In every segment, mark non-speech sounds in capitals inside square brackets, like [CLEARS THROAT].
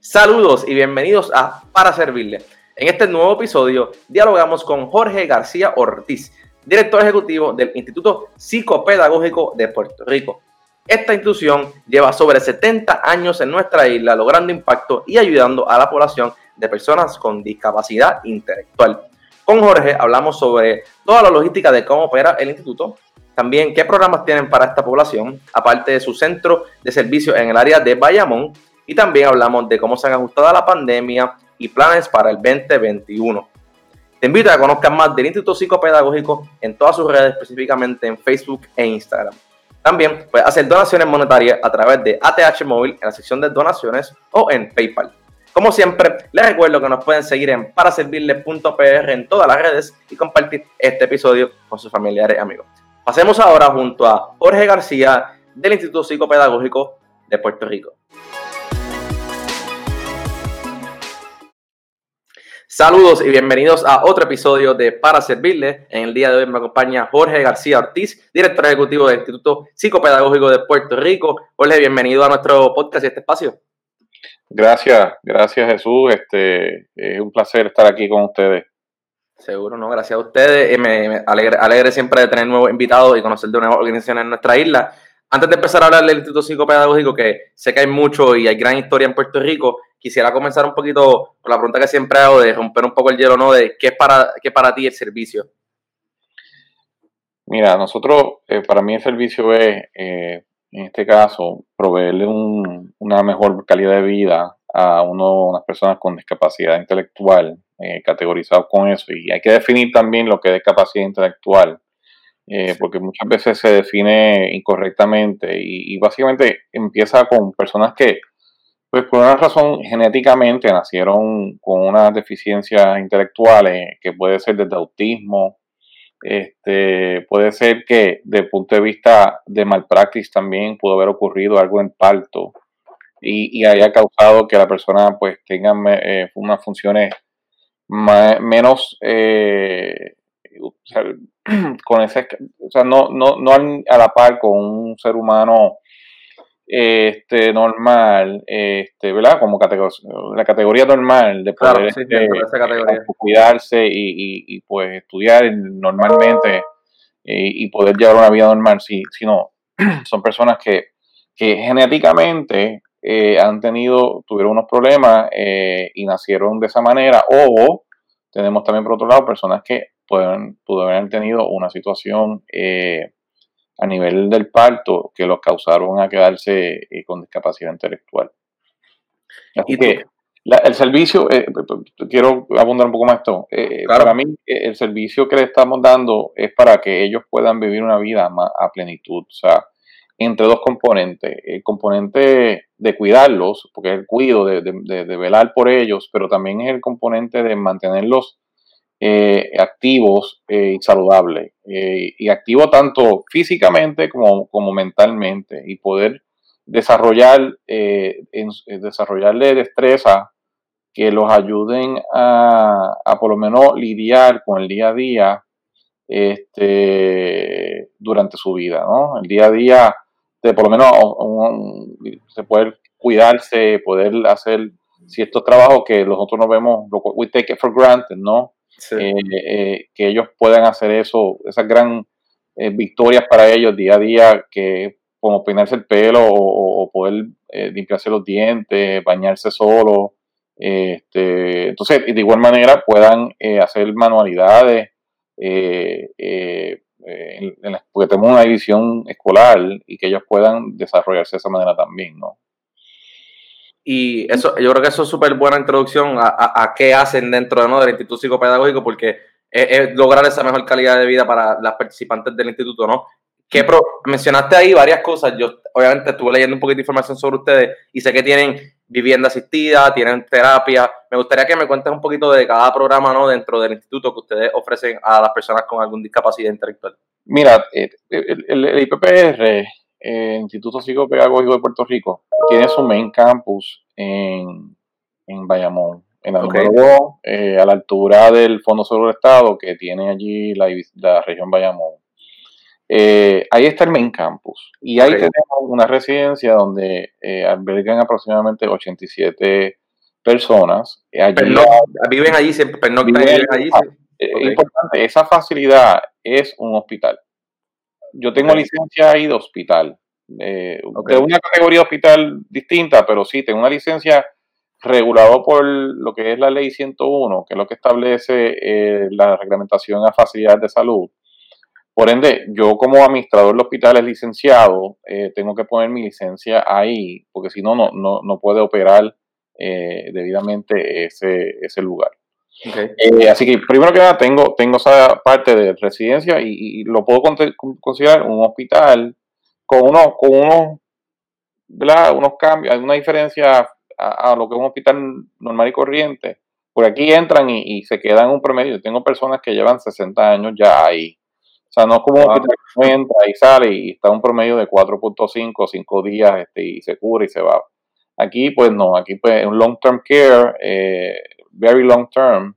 Saludos y bienvenidos a Para Servirle. En este nuevo episodio dialogamos con Jorge García Ortiz, director ejecutivo del Instituto Psicopedagógico de Puerto Rico. Esta institución lleva sobre 70 años en nuestra isla logrando impacto y ayudando a la población de personas con discapacidad intelectual. Con Jorge hablamos sobre toda la logística de cómo opera el instituto, también qué programas tienen para esta población, aparte de su centro de servicio en el área de Bayamón y también hablamos de cómo se han ajustado a la pandemia y planes para el 2021. Te invito a que conozcan más del Instituto Psicopedagógico en todas sus redes, específicamente en Facebook e Instagram. También puedes hacer donaciones monetarias a través de ATH Móvil en la sección de donaciones o en PayPal. Como siempre, les recuerdo que nos pueden seguir en paraservirles.pr en todas las redes y compartir este episodio con sus familiares y amigos. Pasemos ahora junto a Jorge García del Instituto Psicopedagógico de Puerto Rico. Saludos y bienvenidos a otro episodio de Para Servirle. En el día de hoy me acompaña Jorge García Ortiz, director ejecutivo del Instituto Psicopedagógico de Puerto Rico. Jorge, bienvenido a nuestro podcast y este espacio. Gracias, gracias Jesús. Este, es un placer estar aquí con ustedes. Seguro, no, gracias a ustedes. Me, me alegre, alegre, siempre de tener nuevos invitados y conocer de nuevas organizaciones en nuestra isla. Antes de empezar a hablar del Instituto Psicopedagógico, que sé que hay mucho y hay gran historia en Puerto Rico, quisiera comenzar un poquito con la pregunta que siempre hago de romper un poco el hielo, ¿no? De qué es para, qué para ti el servicio. Mira, nosotros, eh, para mí el servicio es, eh, en este caso, proveerle una mejor calidad de vida a uno, unas personas con discapacidad intelectual, eh, categorizados con eso. Y hay que definir también lo que es discapacidad intelectual, eh, porque muchas veces se define incorrectamente y, y, básicamente empieza con personas que pues por una razón genéticamente nacieron con unas deficiencias intelectuales que puede ser desde autismo, este, puede ser que desde el punto de vista de malpractice también pudo haber ocurrido algo en parto y, haya causado que la persona pues tenga eh, unas funciones menos eh, [CLEARS THROAT] con ese, o sea, no, no, no a la par con un ser humano este, normal, este, ¿verdad? Como la categoría normal de poder este, cuidarse y, y, pues estudiar normalmente y, poder llevar una vida normal, sí, sino [CLEARS THROAT] son personas que, que genéticamente eh, han tenido, tuvieron unos problemas eh, y nacieron de esa manera, o tenemos también por otro lado personas que pueden, pudieron haber tenido una situación eh, a nivel del parto que los causaron a quedarse con discapacidad intelectual. Así que el servicio, quiero abundar un poco más esto, para mí el servicio que le estamos dando es para que ellos puedan vivir una vida más a plenitud, o sea, entre dos componentes, el componente de cuidarlos, porque es el cuido, de, de velar por ellos, pero también es el componente de mantenerlos eh, activos eh, y saludables. Eh, y activos tanto físicamente como, como mentalmente. Y poder desarrollar, desarrollarle destreza que los ayuden a, a, por lo menos lidiar con el día a día este, durante su vida. ¿no? El día a día de por lo menos se puede cuidarse, poder hacer ciertos trabajos que nosotros no vemos, we take it for granted, ¿no? Eh, eh, que ellos puedan hacer eso, esas gran eh, victorias para ellos día a día, que como peinarse el pelo o, poder limpiarse los dientes, bañarse solo. Este, entonces, de igual manera puedan hacer manualidades, porque tenemos una división escolar y que ellos puedan desarrollarse de esa manera también, ¿no? Y eso, yo creo que eso es súper buena introducción a, qué hacen dentro ¿no? del Instituto Psicopedagógico, porque es, lograr esa mejor calidad de vida para las participantes del instituto, ¿no? Que mencionaste ahí varias cosas. Yo, obviamente, estuve leyendo un poquito de información sobre ustedes y sé que tienen vivienda asistida, tienen terapia. Me gustaría que me cuentes un poquito de cada programa, ¿no? Dentro del instituto que ustedes ofrecen a las personas con alguna discapacidad intelectual. Mira, eh, el, el, el IPPR el Instituto Psicopedagógico de Puerto Rico tiene su main campus en, en Bayamón. en la número 2, a la altura del Fondo Seguro del Estado que tiene allí la, la región Bayamón. Ahí está el main campus y ahí tenemos una residencia donde albergan aproximadamente 87 personas. viven allí, viven allí. Importante, esa facilidad es un hospital. Yo tengo licencia ahí de hospital, de una categoría de hospital distinta, pero sí, tengo una licencia regulado por lo que es la ley 101, que es lo que establece eh, la reglamentación a facilidades de salud. Por ende, yo como administrador del hospital es licenciado, eh, tengo que poner mi licencia ahí, porque si no, no, no puede operar eh, debidamente ese, ese lugar. Eh, así que primero que nada tengo, tengo esa parte de residencia y, lo puedo considerar un hospital con unos, con unos, unos cambios, una diferencia a, lo que es un hospital normal y corriente. Por aquí entran y, se quedan un promedio. tengo personas que llevan 60 años ya ahí. O sea, no es como hospital que entra y sale y está un promedio de 4.5, 5 días este, y se cura y se va. Aquí, pues no, aquí pues un long term care, eh, very long term.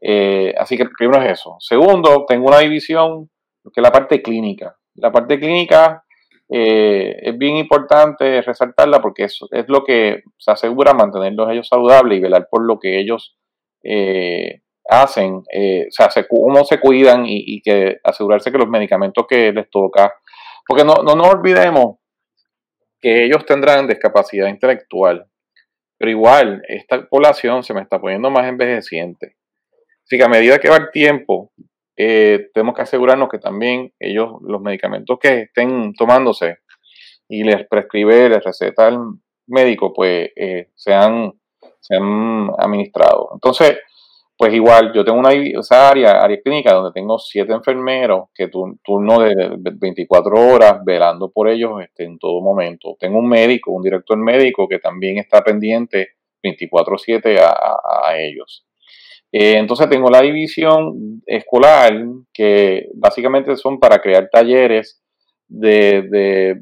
Eh, así que primero es eso. Segundo, tengo una división que es la parte clínica. La parte clínica eh, es bien importante resaltarla porque es, es lo que se asegura mantenerlos ellos saludables y velar por lo que ellos hacen, o sea, se, cómo se cuidan y, y, que asegurarse que los medicamentos que les toca, porque no, no nos olvidemos que ellos tendrán discapacidad intelectual, pero igual esta población se me está poniendo más envejeciente. Así que a medida que va el tiempo, eh, tenemos que asegurarnos que también ellos, los medicamentos que estén tomándose y les prescribe, les receta el médico, pues eh, sean, sean administrados. Entonces, pues igual, yo tengo una área, área clínica donde tengo siete enfermeros que turno de 24 horas velando por ellos este, en todo momento. Tengo un médico, un director médico que también está pendiente 24/7 a, ellos. Eh, entonces tengo la división escolar que básicamente son para crear talleres de,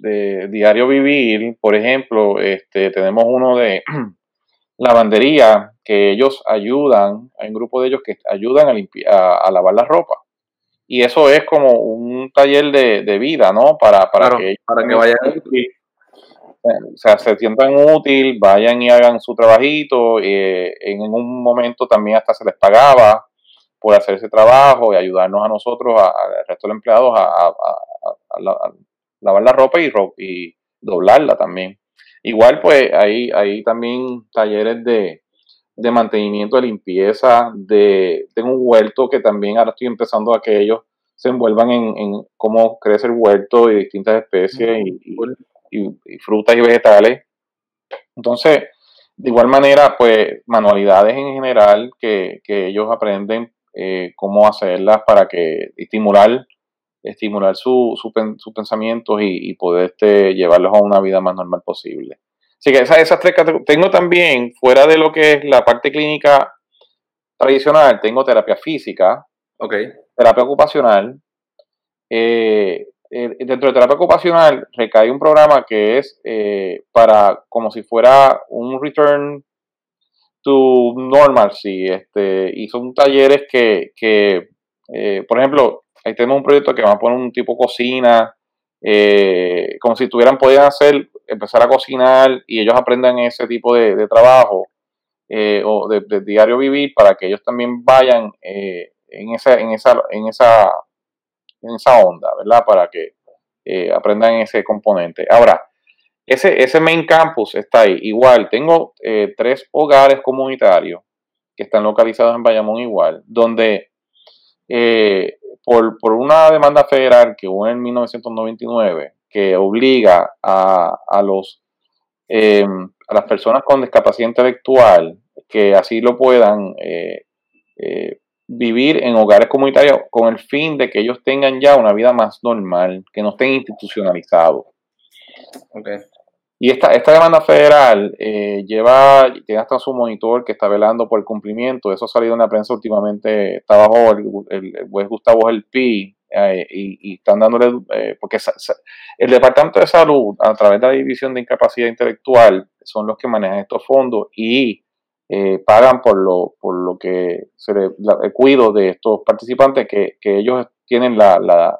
de diario vivir. Por ejemplo, este, tenemos uno de [CLEARS THROAT] lavandería que ellos ayudan, hay un grupo de ellos que ayudan a, a, lavar la ropa. Y eso es como un taller de, vida, ¿no? Para, para que, para que vayan. O sea, se sientan útil, vayan y hagan su trabajito. Eh, en un momento también hasta se les pagaba por hacer ese trabajo y ayudarnos a nosotros, al resto de los empleados, a, lavar la ropa y, y doblarla también. Igual, pues, hay, hay también talleres de, mantenimiento, de limpieza, de, tengo un huerto que también ahora estoy empezando a que ellos se envuelvan en, cómo crece el huerto y distintas especies y, frutas y vegetales. Entonces, de igual manera, pues manualidades en general que, ellos aprenden eh, cómo hacerlas para que estimular estimular sus su, pensamientos y, poder este, llevarlos a una vida más normal posible. Así que esas, esas tres categorías. Tengo también, fuera de lo que es la parte clínica tradicional, tengo terapia física, okay. terapia ocupacional. Eh, eh, dentro de terapia ocupacional recae un programa que es eh, para como si fuera un return to normalcy. Este, y son talleres que, que por ejemplo, Ahí tenemos un proyecto que va a poner un tipo cocina, eh, como si tuvieran, podían hacer, empezar a cocinar y ellos aprendan ese tipo de, trabajo eh, o de, diario vivir para que ellos también vayan eh, en, esa, en, esa, en, esa, en esa onda, ¿verdad? Para que aprendan ese componente. Ahora, ese, ese main campus está ahí. Igual, tengo tres hogares comunitarios que están localizados en Bayamón igual, donde por, una demanda federal que hubo en 1999 que obliga a, a los, em, a las personas con discapacidad intelectual que así lo puedan eh, eh, vivir en hogares comunitarios con el fin de que ellos tengan ya una vida más normal, que no estén institucionalizados. Okay. Y esta, esta demanda federal eh, lleva, tiene hasta su monitor que está velando por el cumplimiento. Eso ha salido en la prensa últimamente. Está bajo el, el, juez Gustavo Gelpi eh, y, están dándole, eh, porque el Departamento de Salud, a través de la División de Incapacidad Intelectual, son los que manejan estos fondos y eh, pagan por lo, por lo que se le, cuido de estos participantes que, ellos tienen la, la,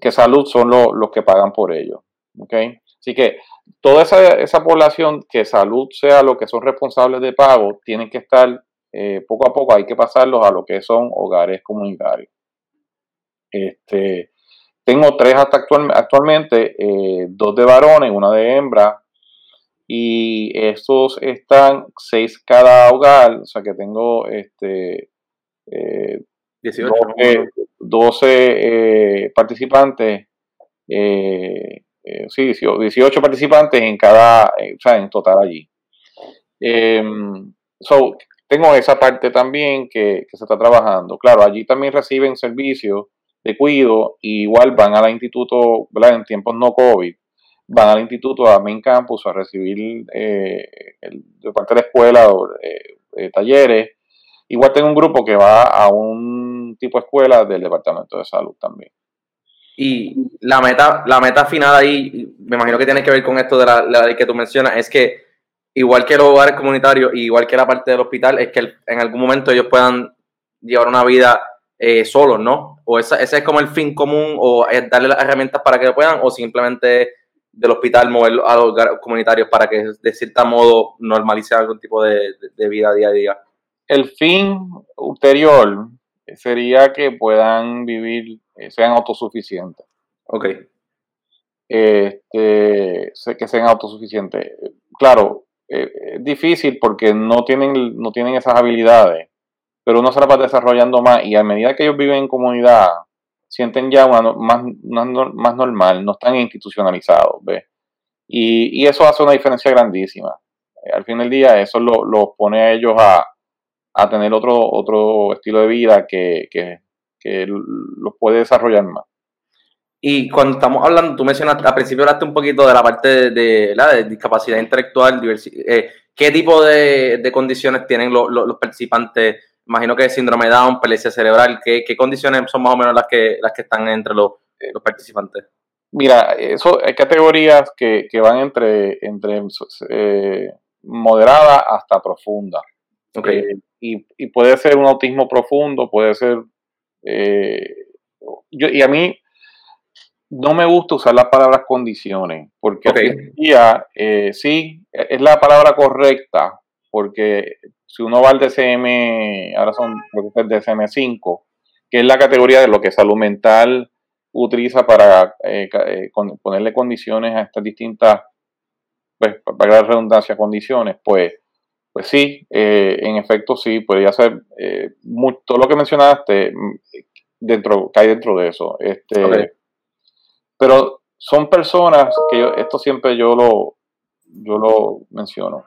que salud son los que pagan por ello. ¿okay? Así que toda esa, esa, población que salud sea lo que son responsables de pago, tienen que estar eh, poco a poco, hay que pasarlos a lo que son hogares comunitarios. Este, tengo tres hasta actualmente, eh, dos de varones, una de hembra, y estos están seis cada hogar, o sea que tengo este, 18, eh, 12, eh, participantes, eh, sí, 18 participantes en cada, o sea, en total allí. Em, so, tengo esa parte también que, se está trabajando. Claro, allí también reciben servicios de cuido, y igual van al instituto, ¿verdad? En tiempos no COVID, van al instituto, a Main Campus, a recibir eh, de parte de la escuela eh, eh, talleres. Igual tengo un grupo que va a un tipo de escuela del Departamento de Salud también. Y la meta, la meta final ahí, me imagino que tiene que ver con esto de la, ley que tú mencionas, es que igual que los hogares comunitarios, igual que la parte del hospital, es que en algún momento ellos puedan llevar una vida eh, solos, ¿no? O ese es como el fin común, o es darle las herramientas para que lo puedan, o simplemente del hospital moverlo a los comunitarios para que de cierto modo normalice algún tipo de, vida día a día. El fin ulterior sería que puedan vivir, eh, sean autosuficientes. Ok. Este, que sean autosuficientes. Claro, eh, es difícil porque no tienen, no tienen esas habilidades, pero uno se las va desarrollando más y a medida que ellos viven en comunidad, sienten ya una, más, más normal, no están institucionalizados, ¿ves? Y, eso hace una diferencia grandísima. Eh, al fin del día, eso los lo pone a ellos a, tener otro, otro estilo de vida que, que, los puede desarrollar más. Y cuando estamos hablando, tú mencionaste, al principio hablaste un poquito de la parte de, la de discapacidad intelectual, eh, ¿qué tipo de, condiciones tienen los participantes imagino que síndrome de Down, pelecía cerebral, ¿qué, condiciones son más o menos las que, las que están entre los, participantes? Mira, eso hay categorías que, van entre, entre eh, moderada hasta profunda. Okay. Eh, y, puede ser un autismo profundo, puede ser... Eh, yo, y a mí no me gusta usar las palabras condiciones, porque okay. día sí, es la palabra correcta, porque si uno va al DCM, ahora son el DCM5, que es la categoría de lo que salud mental utiliza para eh, eh, ponerle condiciones a estas distintas, pues, para la redundancia, condiciones, pues, pues sí, eh, en efecto sí, podría ser todo lo que mencionaste mm, dentro, cae dentro de eso. Este, Pero son personas que esto siempre yo lo, yo lo menciono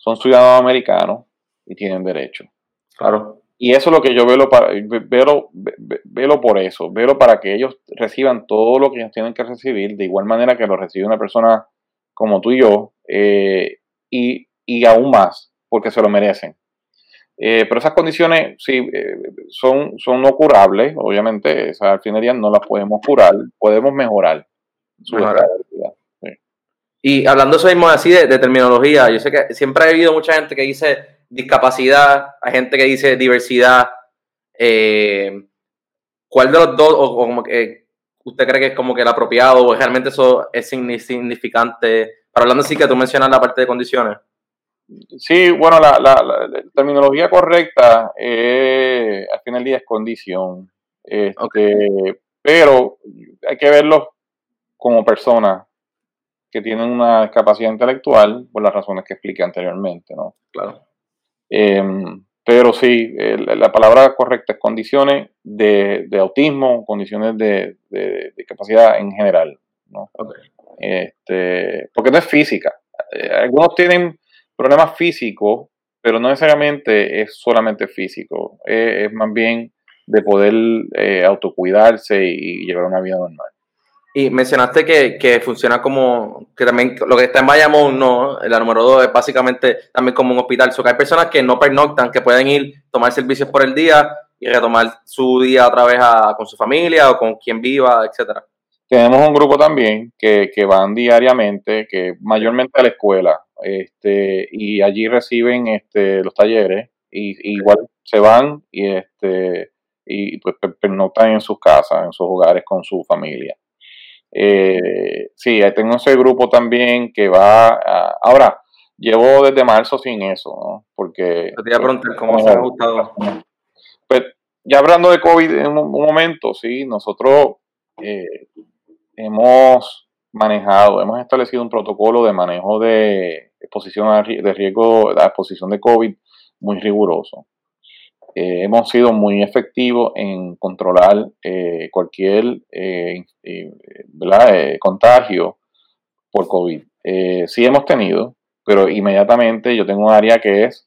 son ciudadanos americanos y tienen derecho. Claro. Y eso es lo que yo veo, para, veo, por eso, veo para que ellos reciban todo lo que ellos tienen que recibir, de igual manera que lo recibe una persona como tú y yo, eh, y, aún más, porque se lo merecen. Eh, pero esas condiciones sí eh, son, son no curables, obviamente, al fin del día no las podemos curar, podemos mejorar su y hablando eso mismo así de, terminología, yo sé que siempre ha habido mucha gente que dice discapacidad, hay gente que dice diversidad. Eh, ¿Cuál de los dos, o, como que usted cree que es como que el apropiado, o realmente eso es significante? Para hablando así que tú mencionas la parte de condiciones. Sí, bueno, la, terminología correcta eh, al final del día es condición. Este, Pero hay que verlo como persona que tienen una discapacidad intelectual por las razones que expliqué anteriormente, ¿no? Claro. Em, pero sí, la palabra correcta es condiciones de, autismo, condiciones de, discapacidad en general, ¿no? Este, porque no es física. Eh, algunos tienen problemas físicos, pero no necesariamente es solamente físico, es, más bien de poder eh, autocuidarse y llevar una vida normal. Y mencionaste que, funciona como, que también lo que está en Bayamón, no, la número dos es básicamente también como un hospital. So que hay personas que no pernoctan, que pueden ir, tomar servicios por el día y retomar su día otra vez con su familia o con quien viva, etcétera. Tenemos un grupo también que, van diariamente, que mayormente a la escuela, este, y allí reciben este, los talleres, y, igual se van y, este, y pues pernotan en sus casas, en sus hogares con su familia. Eh, sí, tengo ese grupo también que va ahora, llevo desde marzo sin eso, ¿no? Porque... Te iba a cómo se ha gustado. Pues ya hablando de COVID en un, momento, sí, nosotros eh, hemos manejado, hemos establecido un protocolo de manejo de exposición de riesgo, la exposición de COVID muy riguroso. Eh, hemos sido muy efectivos en controlar eh, cualquier eh, contagio por COVID. sí hemos tenido, pero inmediatamente yo tengo un área que es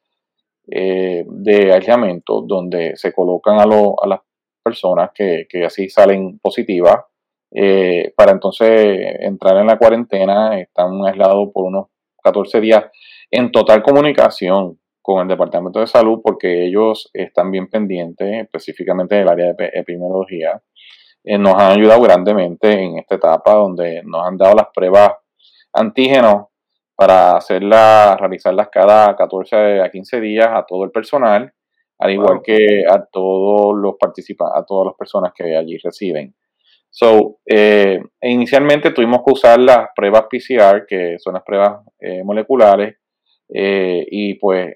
de aislamiento donde se colocan a, a las personas que, que, así salen positivas para entonces entrar en la cuarentena. Están aislados por unos 14 días en total comunicación con el Departamento de Salud porque ellos están bien pendientes, específicamente del área de epidemiología. Eh, nos han ayudado grandemente en esta etapa donde nos han dado las pruebas antígenos para hacerlas, realizarlas cada 14 a 15 días a todo el personal, al igual que a todos los participantes, a todas las personas que allí residen. So, eh, inicialmente tuvimos que usar las pruebas PCR, que son las pruebas eh, moleculares, eh, y pues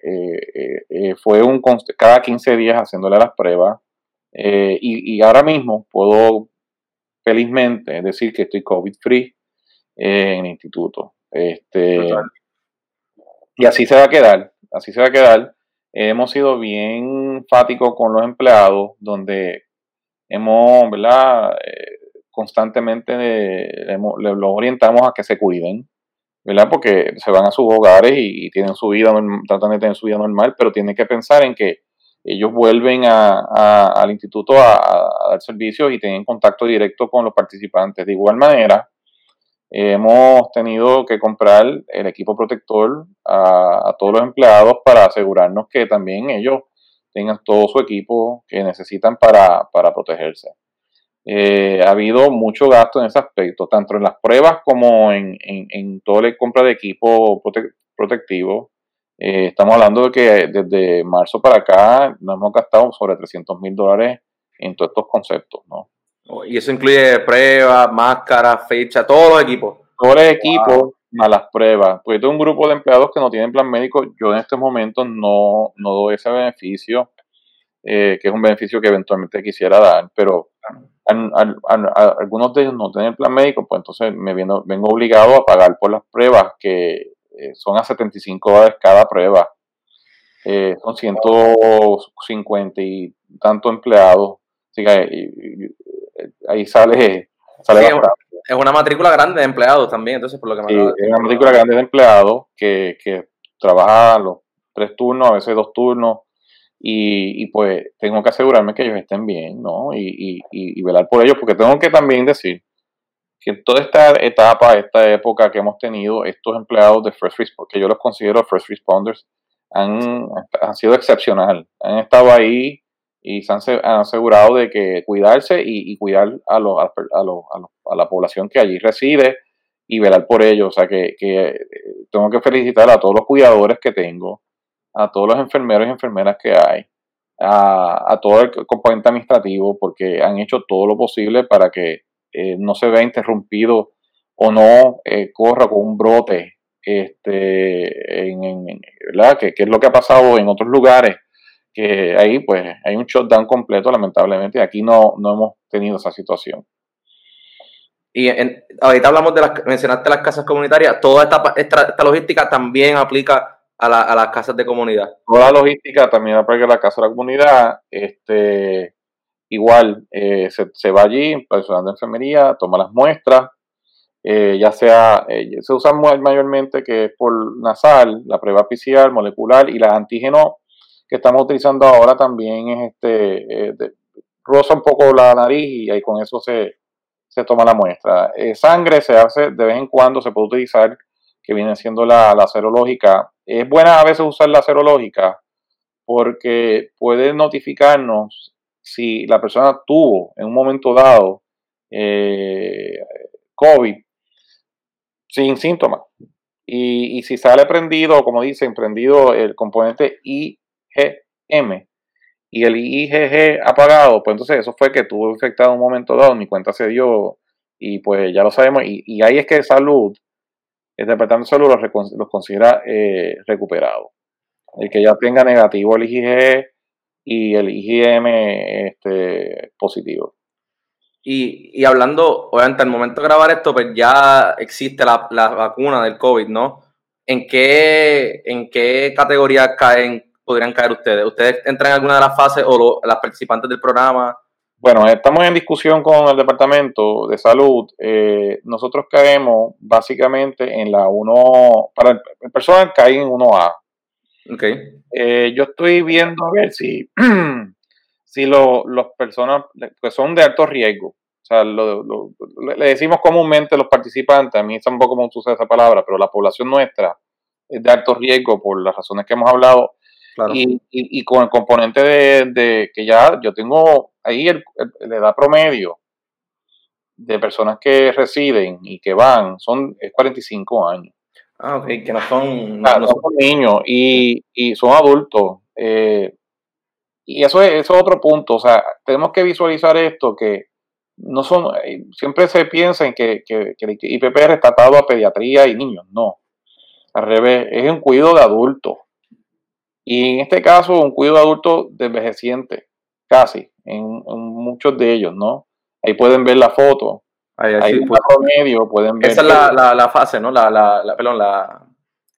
fue un cada 15 días haciéndole las pruebas. Y, ahora mismo puedo felizmente decir que estoy COVID free en el instituto. Este, y así se va a quedar, así se va a quedar. hemos sido bien enfáticos con los empleados, donde hemos, ¿verdad? Constantemente los orientamos a que se cuiden, ¿verdad? Porque se van a sus hogares y, tienen su vida, tratan de tener su vida normal, pero tienen que pensar en que ellos vuelven al instituto a, dar servicios y tienen contacto directo con los participantes. De igual manera, hemos tenido que comprar el equipo protector a, todos los empleados para asegurarnos que también ellos tengan todo su equipo que necesitan para protegerse. Eh, ha habido mucho gasto en ese aspecto, tanto en las pruebas como en, en, toda la compra de equipo protectivo. Eh, estamos hablando de que desde marzo para acá nos hemos gastado sobre 300 mil dólares en todos estos conceptos, ¿no? Y eso incluye pruebas, máscaras, fecha, todos los equipos. Todos los equipos, más las pruebas. Porque tengo un grupo de empleados que no tienen plan médico. Yo en este momento no, no doy ese beneficio, eh, que es un beneficio que eventualmente quisiera dar, pero algunos de ellos no tienen plan médico, pues entonces me vengo, vengo obligado a pagar por las pruebas, que eh, son a 75 dólares cada prueba. Eh, son 150 y tanto empleados. Así que ahí sale. sale es una matrícula grande de empleados también, entonces por lo que me sí, Es una matrícula grande de empleados que, que trabaja los tres turnos, a veces dos turnos, y, pues tengo que asegurarme que ellos estén bien, ¿no? Y, y, velar por ellos, porque tengo que también decir que toda esta etapa, esta época que hemos tenido, estos empleados de First Responders, que yo los considero First Responders, han, han sido excepcional. Han estado ahí y se han, asegurado de que cuidarse y, cuidar a, los, a, a, la población que allí reside y velar por ellos. O sea que, que eh, tengo que felicitar a todos los cuidadores que tengo, a todos los enfermeros y enfermeras que hay, a, todo el componente administrativo, porque han hecho todo lo posible para que eh, no se vea interrumpido o no eh, corra con un brote, este, en, ¿verdad? Que, es lo que ha pasado en otros lugares, que ahí pues hay un shutdown completo, lamentablemente, y aquí no, no hemos tenido esa situación. Y ahorita hablamos de las, mencionaste las casas comunitarias, toda esta, esta logística también aplica a, las casas de comunidad. Toda la logística también aplica a la casa de la comunidad. Este, igual, eh, se, va allí, personal de enfermería, toma las muestras, eh, ya sea, eh, se usa mayormente que es por nasal, la prueba PCR, molecular y la antígeno que estamos utilizando ahora también es este, rosa un poco la nariz y ahí con eso se, se toma la muestra. sangre se hace de vez en cuando, se puede utilizar que viene siendo la, la serológica. Es buena a veces usar la serológica porque puede notificarnos si la persona tuvo en un momento dado eh, COVID sin síntomas. Y, si sale prendido, como dicen, prendido el componente IgM y el IgG apagado, pues entonces eso fue que tuvo infectado en un momento dado, mi cuenta se dio y pues ya lo sabemos. Y, ahí es que salud, el Departamento de Salud los, considera eh, recuperados. El que ya tenga negativo el IgG y el IgM este, positivo. Y, hablando, obviamente, al momento de grabar esto, pues ya existe la, vacuna del COVID, ¿no? ¿En qué, en qué categoría caen, podrían caer ustedes? ¿Ustedes entran en alguna de las fases o las participantes del programa? Bueno, estamos en discusión con el Departamento de Salud. Eh, nosotros caemos básicamente en la 1, para el personal caen en 1A. Ok. Eh, yo estoy viendo a ver si, [CLEARS THROAT] si los personas que son de alto riesgo, o sea, le decimos comúnmente los participantes, a mí tampoco me gusta esa palabra, pero la población nuestra es de alto riesgo por las razones que hemos hablado. Y, con el componente de, que ya yo tengo ahí el, la edad promedio de personas que residen y que van son es 45 años. Ah, ok, que no son, no, son niños y, y son adultos. Eh, y eso es, eso otro punto. O sea, tenemos que visualizar esto que no son, eh, siempre se piensa en que, que, el IPPR está atado a pediatría y niños. No. Al revés, es un cuidado de adultos. Y en este caso, un cuidado de adultos de envejeciente, casi, en, muchos de ellos, ¿no? Ahí pueden ver la foto. Ahí, ahí pues. medio, pueden ver. Esa es la, la, fase, ¿no? La, la, la, perdón, la,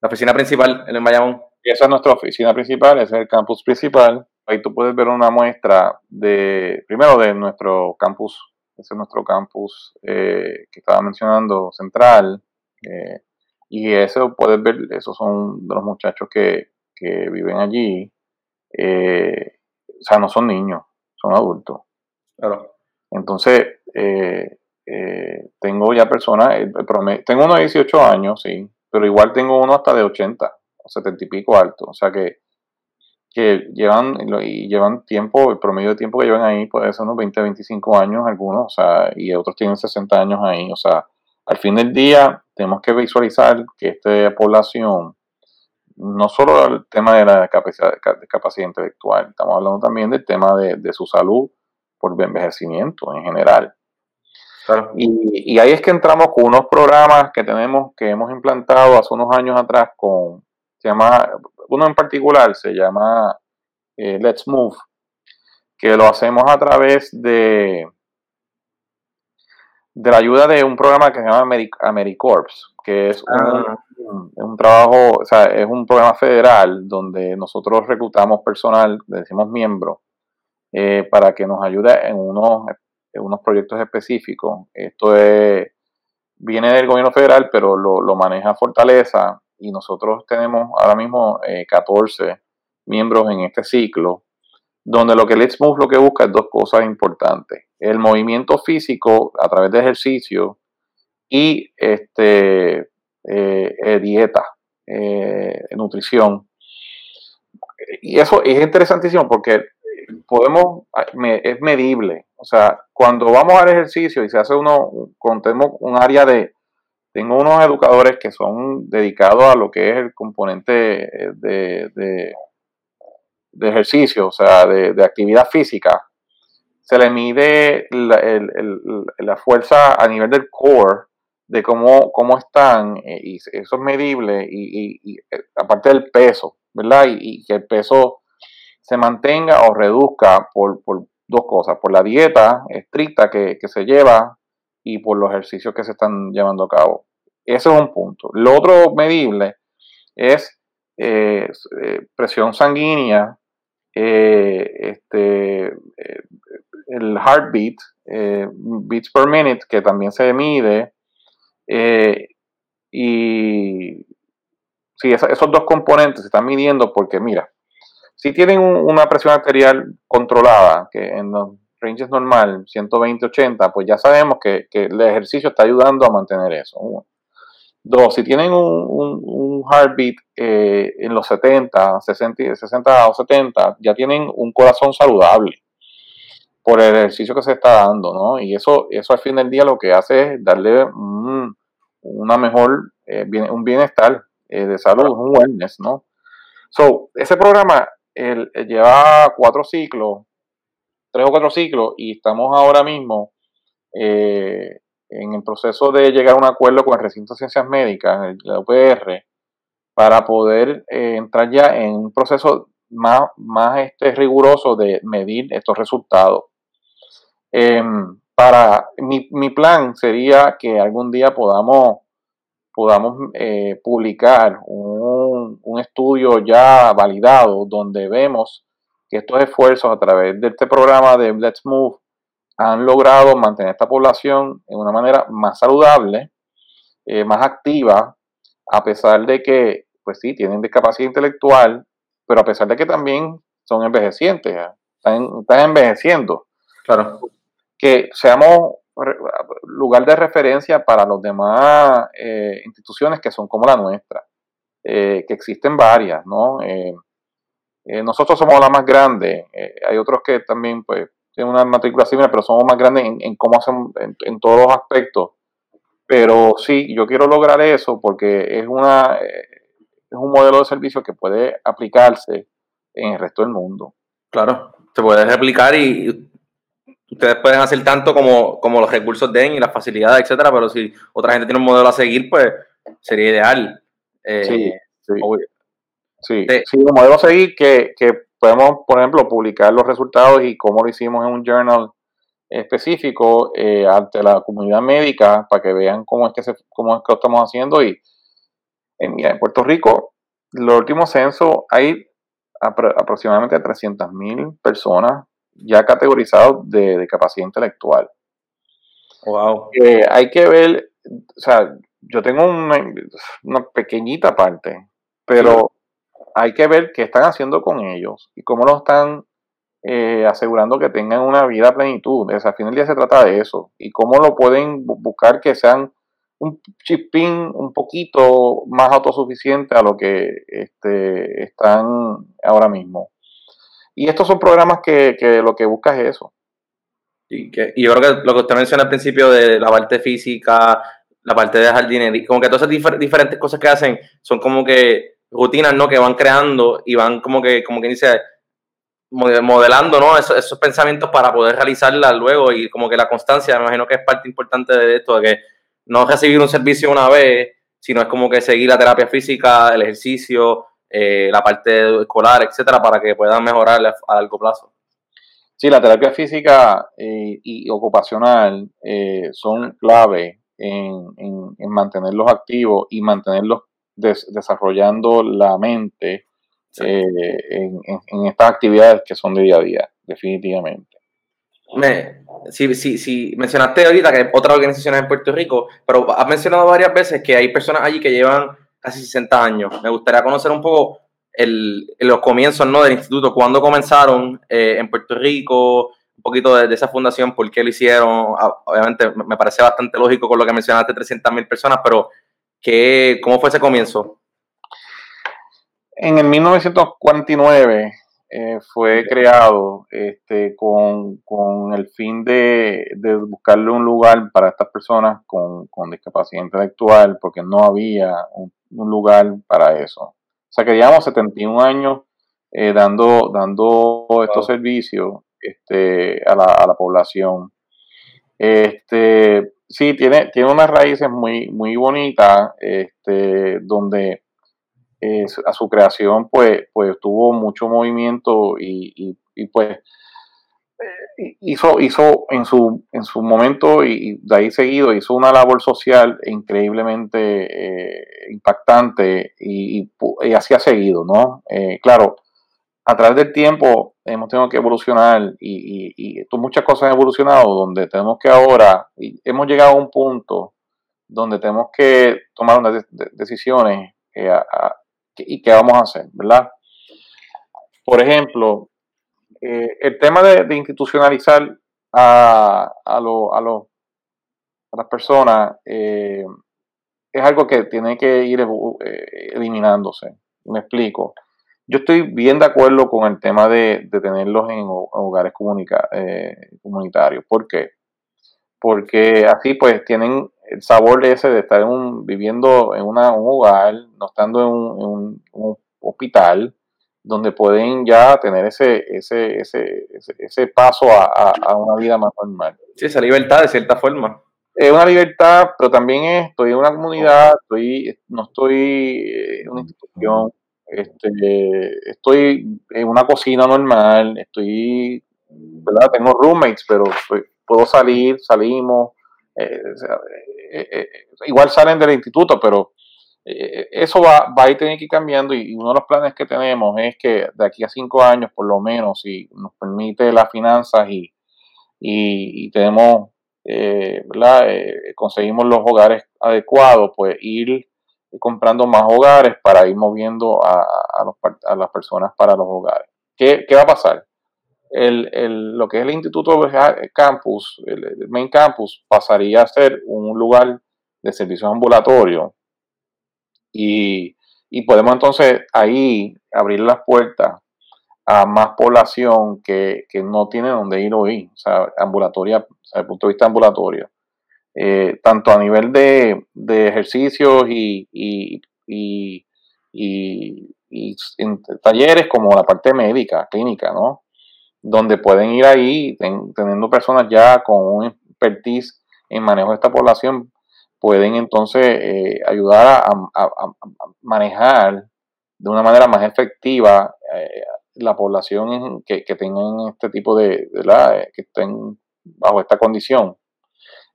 oficina principal en el Bayamón. Esa es nuestra oficina principal, ese es el campus principal. Ahí tú puedes ver una muestra de, primero de nuestro campus, ese es nuestro campus eh, que estaba mencionando, central. Eh, y eso puedes ver, esos son de los muchachos que, que viven allí. Eh, o sea, no son niños, son adultos. Claro. Entonces, eh, eh, tengo ya personas, tengo uno de 18 años, sí, pero igual tengo uno hasta de 80 o 70 y pico alto, o sea que, que llevan, y llevan tiempo, el promedio de tiempo que llevan ahí puede ser unos 20, 25 años algunos, o sea, y otros tienen 60 años ahí, o sea, al fin del día tenemos que visualizar que esta población, no solo el tema de la capacidad, de capacidad intelectual, estamos hablando también del tema de, de su salud por envejecimiento en general. Y, ahí es que entramos con unos programas que tenemos, que hemos implantado hace unos años atrás con, se llama, uno en particular se llama eh, Let's Move, que lo hacemos a través de, de la ayuda de un programa que se llama AmeriCorps, que es un, ah. Un, trabajo, o sea, es un programa federal donde nosotros reclutamos personal, decimos miembro, eh, para que nos ayude en unos unos proyectos específicos. Esto viene del gobierno federal, pero lo, maneja Fortaleza y nosotros tenemos ahora mismo 14 eh, miembros en este ciclo, donde lo que Let's Move lo que busca es dos cosas importantes. El movimiento físico a través de ejercicio y este, eh, eh, dieta, nutrición. Y eso es interesantísimo porque podemos, es medible. O sea, cuando vamos al ejercicio y se hace uno, contemos un área de, tengo unos educadores que son dedicados a lo que es el componente de, de, ejercicio, o sea, de, actividad física. Se le mide la, fuerza a nivel del core, de cómo, cómo están, eh, y eso es medible, y, eh, aparte del peso, ¿verdad? Y, que el peso se mantenga o reduzca por, por, dos cosas, por la dieta estricta que, se lleva y por los ejercicios que se están llevando a cabo. Ese es un punto. Lo otro medible es eh, eh, presión sanguínea, eh, este, el heartbeat, beats per minute, que también se mide, y sí, esos dos componentes se están midiendo porque, mira, si tienen una presión arterial controlada, que en los ranges normal, 120-80, pues ya sabemos que, el ejercicio está ayudando a mantener eso. Dos, si tienen un, heartbeat eh, en los 70, 60, 60 o 70, ya tienen un corazón saludable por el ejercicio que se está dando, ¿no? Y eso, eso al fin del día lo que hace es darle una mejor un bienestar de salud, un wellness, ¿no? So, ese programa lleva cuatro ciclos, tres o cuatro ciclos, y estamos ahora mismo en el proceso de llegar a un acuerdo con el recinto de ciencias médicas, la UPR, para poder entrar ya en un proceso más, más este, riguroso de medir estos resultados. Para mi, mi, plan sería que algún día podamos, podamos eh, publicar un, un, estudio ya validado donde vemos que estos esfuerzos a través de este programa de Let's Move han logrado mantener esta población en una manera más saludable, eh, más activa, a pesar de que, pues sí, tienen discapacidad intelectual, pero a pesar de que también son envejecientes, están, envejeciendo. Claro. Que seamos lugar de referencia para los demás eh, instituciones que son como la nuestra, eh, que existen varias, ¿no? Eh, nosotros somos la más grande, hay otros que también pues tienen una matrícula similar, pero somos más grandes en, cómo hacen en, todos los aspectos. Pero sí, yo quiero lograr eso porque es una es un modelo de servicio que puede aplicarse en el resto del mundo. Claro, se puede replicar y ustedes pueden hacer tanto como, como los recursos den y las facilidades, etcétera, pero si otra gente tiene un modelo a seguir, pues sería ideal. Eh, sí, sí. sí, un modelo a seguir que, podemos, por ejemplo, publicar los resultados y cómo lo hicimos en un journal específico eh, ante la comunidad médica para que vean cómo es que se, cómo es que lo estamos haciendo y en, en Puerto Rico, los últimos censos hay aproximadamente 300.000 personas ya categorizadas de, capacidad intelectual. Wow. hay que ver, o sea, yo tengo una, pequeñita parte, pero hay que ver qué están haciendo con ellos y cómo lo están eh, asegurando que tengan una vida a plenitud. O sea, al final del día se trata de eso y cómo lo pueden buscar que sean un chipping un poquito más autosuficiente a lo que este, están ahora mismo. Y estos son programas que, lo que busca es eso. Y, que, yo creo que lo que usted menciona al principio de la parte física, la parte de jardinería, como que todas esas diferentes cosas que hacen son como que rutinas, ¿no? Que van creando y van como que, como que dice, modelando, ¿no? Esos, esos pensamientos para poder realizarlas luego y como que la constancia, me imagino que es parte importante de esto, de que no recibir un servicio una vez, sino es como que seguir la terapia física, el ejercicio, eh, la parte escolar, etcétera, para que puedan mejorar a largo plazo. Sí, la terapia física eh, y ocupacional eh, son clave en, mantenerlos activos y mantenerlos desarrollando la mente en, estas actividades que son de día a día, definitivamente me, si, si, si mencionaste ahorita que hay otras organizaciones en Puerto Rico, pero has mencionado varias veces que hay personas allí que llevan casi 60 años. Me gustaría conocer un poco el, los comienzos ¿no? del instituto, cuándo comenzaron eh, en Puerto Rico, un poquito de, esa fundación, por qué lo hicieron. Ah, obviamente me parece bastante lógico con lo que mencionaste, 300 mil personas, pero ¿qué, ¿cómo fue ese comienzo? En el 1949 eh, fue creado este, con, con, el fin de, de, buscarle un lugar para estas personas con, con discapacidad intelectual, porque no había un, lugar para eso. O sea, que llevamos 71 años eh, dando, dando estos servicios este, a, la, a la población. Este, sí, tiene, tiene unas raíces muy, muy bonitas, este, donde a su creación pues, pues tuvo mucho movimiento y, pues eh, hizo, hizo en su, en su momento y de ahí seguido hizo una labor social increíblemente eh, impactante y, así ha seguido, ¿no? Eh, claro, a través del tiempo hemos tenido que evolucionar y, y, muchas cosas han evolucionado donde tenemos que ahora, y hemos llegado a un punto donde tenemos que tomar unas decisiones y qué vamos a hacer, ¿verdad? Por ejemplo, eh, el tema de, institucionalizar a, a, lo, a, a las personas eh, es algo que tiene que ir eh, eliminándose. Me explico. Yo estoy bien de acuerdo con el tema de, tenerlos en, hogares comunitarios. ¿Por qué? Porque así pues tienen el sabor de ese de estar un, viviendo en una, un hogar, no estando en un, hospital, donde pueden ya tener ese, ese, ese, ese, paso a, una vida más normal. Sí, esa libertad de cierta forma. Es una libertad, pero también estoy en una comunidad, estoy, no estoy en una institución, este, estoy en una cocina normal, estoy, ¿verdad? Tengo roommates, pero puedo salir, salimos, eh, eh, eh, igual salen del instituto, pero eso va, va a tener que ir cambiando y, uno de los planes que tenemos es que de aquí a cinco años, por lo menos, si nos permite las finanzas y, y, tenemos, conseguimos los hogares adecuados, pues ir comprando más hogares para ir moviendo a, a, las personas para los hogares. ¿Qué, qué va a pasar? El, el, lo que es el Instituto Campus, el, Main Campus, pasaría a ser un lugar de servicios ambulatorios y, y, podemos entonces ahí abrir las puertas a más población que, que no tiene donde ir hoy, o sea, ambulatoria, desde el punto de vista ambulatorio. Eh, tanto a nivel de, ejercicios y, y, en talleres como la parte médica, clínica, ¿no? Donde pueden ir ahí teniendo personas ya con un expertise en manejo de esta población, pueden entonces eh, ayudar a, manejar de una manera más efectiva eh, la población que, que, tengan este tipo de, la, que estén bajo esta condición.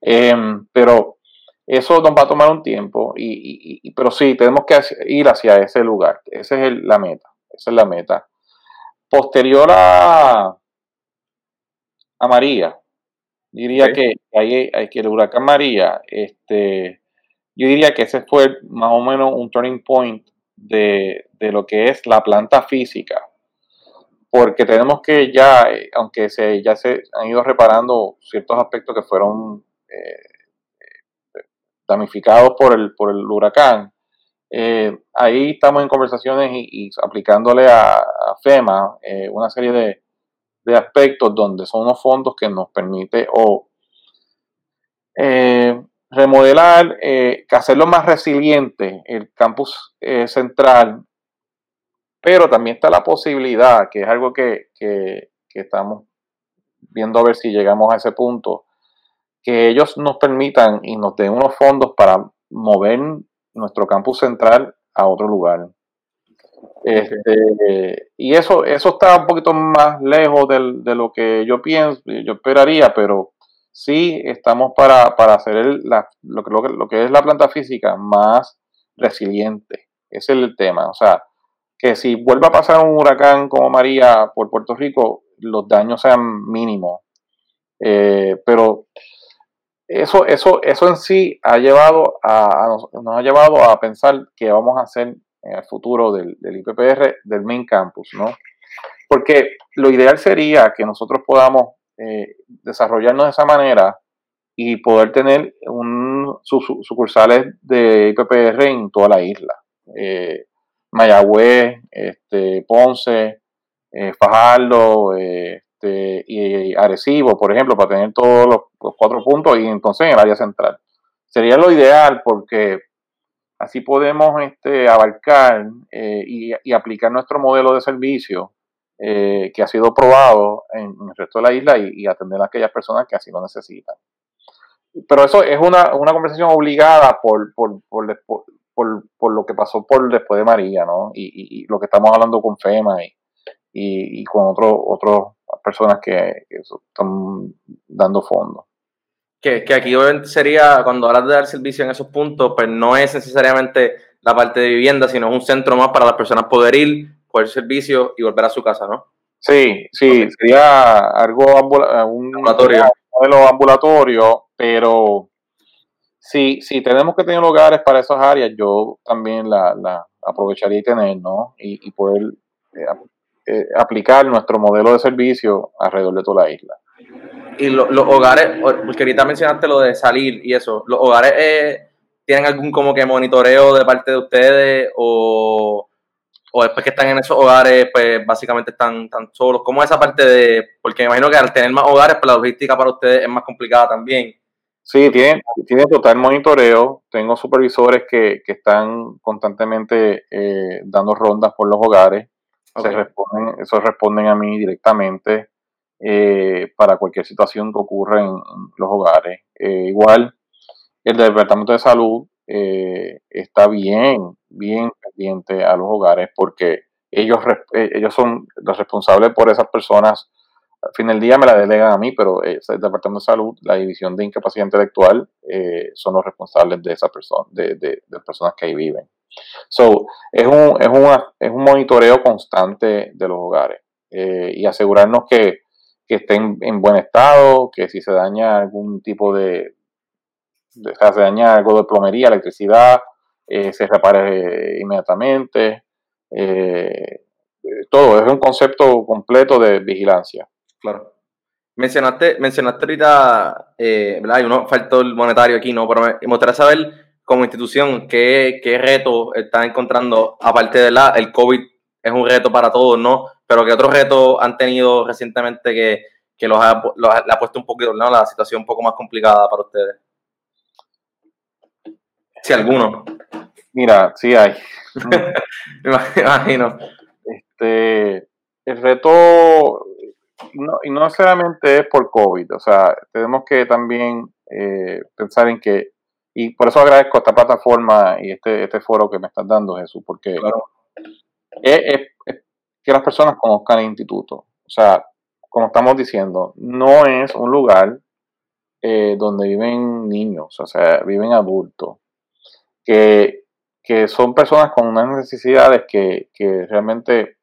Em, pero eso nos va a tomar un tiempo, y, pero sí, tenemos que ir hacia ese lugar. Esa es la meta. Esa es la meta. Posterior a, a María, diría que hay que el huracán María, este, yo diría que ese fue más o menos un turning point de, de lo que es la planta física porque tenemos que ya, eh, aunque se, ya se han ido reparando ciertos aspectos que fueron eh, damnificados por el, por el huracán. Eh, ahí estamos en conversaciones y, aplicándole a, FEMA eh, una serie de, aspectos donde son unos fondos que nos permite o remodelar, hacerlo más resiliente el campus central, pero también está la posibilidad, que es algo que, que estamos viendo a ver si llegamos a ese punto, que ellos nos permitan y nos den unos fondos para mover nuestro campus central a otro lugar. Este, y eso, eso está un poquito más lejos de lo que yo pienso, yo esperaría, pero sí estamos para, hacer lo, que, lo, que es la planta física más resiliente. Ese es el tema. O sea, que si vuelva a pasar un huracán como María por Puerto Rico, los daños sean mínimos. Eh, pero eso, eso, eso en sí ha llevado nos, ha llevado a pensar qué vamos a hacer en el futuro del, del, IPPR del main campus, ¿no? Porque lo ideal sería que nosotros podamos eh, desarrollarnos de esa manera y poder tener un, sucursales de IPPR en toda la isla. Eh, Mayagüez, este, Ponce, eh, Fajardo, este, y Arecibo, por ejemplo, para tener todos los, cuatro puntos y entonces en el área central. Sería lo ideal porque así podemos este, abarcar eh, y, aplicar nuestro modelo de servicio eh, que ha sido probado en, el resto de la isla y, atender a aquellas personas que así lo necesitan. Pero eso es una, conversación obligada por, lo que pasó por después de María, ¿no? Y, lo que estamos hablando con FEMA y, con otros personas que, están dando fondos. Que, que, aquí sería, cuando hablas de dar servicio en esos puntos, pues no es necesariamente la parte de vivienda, sino un centro más para las personas poder ir, coger servicio y volver a su casa, ¿no? Sí, sí, sería algo un ambulatorio. modelo ambulatorio, pero si, si tenemos que tener lugares para esas áreas, yo también la, la aprovecharía y tener, ¿no? Y, y poder eh, eh, aplicar nuestro modelo de servicio alrededor de toda la isla. Y los hogares, porque ahorita mencionaste lo de salir y eso, ¿los hogares eh, tienen algún como que monitoreo de parte de ustedes o, o después que están en esos hogares, pues básicamente están, tan solos? ¿Cómo es esa parte de, porque me imagino que al tener más hogares, pues la logística para ustedes es más complicada también? Sí, tiene, tiene total monitoreo. Tengo supervisores que, que están constantemente eh, dando rondas por los hogares. Se responden, esos responden a mí directamente eh, para cualquier situación que ocurra en, los hogares. Eh, igual, el Departamento de Salud está bien, bien pendiente a los hogares porque ellos, ellos son los responsables por esas personas al fin del día me la delegan a mí, pero el Departamento de Salud, la División de Incapacidad Intelectual, eh, son los responsables de esa persona, de, de, personas que ahí viven. So, es un, es, es un monitoreo constante de los hogares eh, y asegurarnos que, estén en buen estado, que si se daña algún tipo de, se daña algo de plomería, electricidad, eh, se repare inmediatamente. todo, es un concepto completo de vigilancia. Claro. Mencionaste, mencionaste ahorita, eh, ¿verdad? Hay uno faltó el monetario aquí, ¿no? Pero me, gustaría saber, como institución, qué, qué retos están encontrando, aparte de la, el COVID es un reto para todos, ¿no? Pero qué otros retos han tenido recientemente que, que los, ha, le ha puesto un poquito, ¿no? La situación un poco más complicada para ustedes. Si alguno. Mira, sí hay. [LAUGHS] me imagino. Este, el reto no, y no necesariamente es por COVID, o sea, tenemos que también eh, pensar en que, y por eso agradezco esta plataforma y este, este foro que me estás dando, Jesús, porque es, que las personas conozcan el instituto. O sea, como estamos diciendo, no es un lugar eh, donde viven niños, o sea, viven adultos, que, que son personas con unas necesidades que, que realmente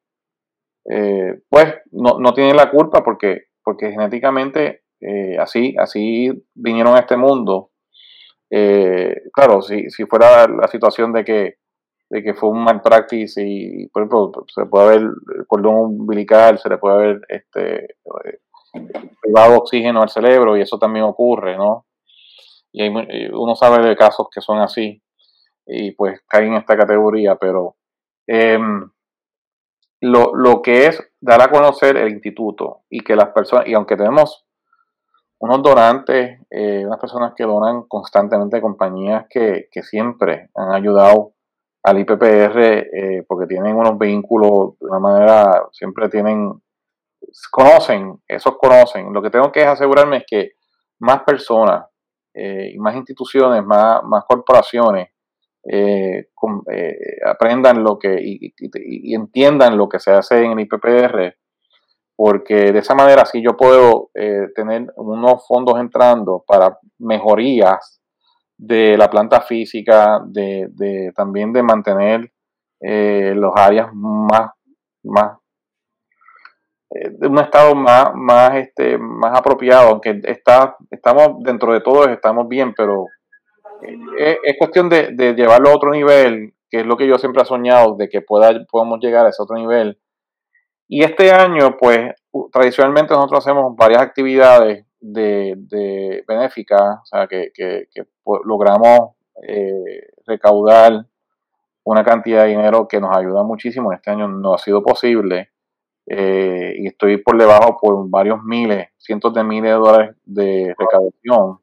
eh, pues no, no, tienen la culpa porque, porque genéticamente eh, así, así vinieron a este mundo. Claro, si, si fuera la situación de que, de que fue un mal practice y, por ejemplo, se puede haber el cordón umbilical, se le puede haber este, privado oxígeno al cerebro y eso también ocurre, ¿no? Y uno sabe de casos que son así y pues caen en esta categoría, pero em, lo, lo, que es dar a conocer el instituto y que las personas, y aunque tenemos unos donantes, eh, unas personas que donan constantemente, compañías que, que siempre han ayudado al IPPR eh, porque tienen unos vínculos de una manera, siempre tienen, conocen, esos conocen. Lo que tengo que asegurarme es que más personas eh, y más instituciones, más, más corporaciones eh, eh, aprendan lo que y, entiendan lo que se hace en el IPPR, porque de esa manera sí yo puedo tener unos fondos entrando para mejorías de la planta física, de, también de mantener los áreas más, más de un estado más, más, este, más apropiado, aunque está, estamos dentro de todo, estamos bien, pero es, cuestión de, llevarlo a otro nivel, que es lo que yo siempre he soñado, de que pueda, podamos llegar a ese otro nivel. Y este año, pues, tradicionalmente nosotros hacemos varias actividades de, benéficas, o sea, que, logramos eh, recaudar una cantidad de dinero que nos ayuda muchísimo. Este año no ha sido posible eh, y estoy por debajo por varios miles, cientos de miles de dólares de recaudación.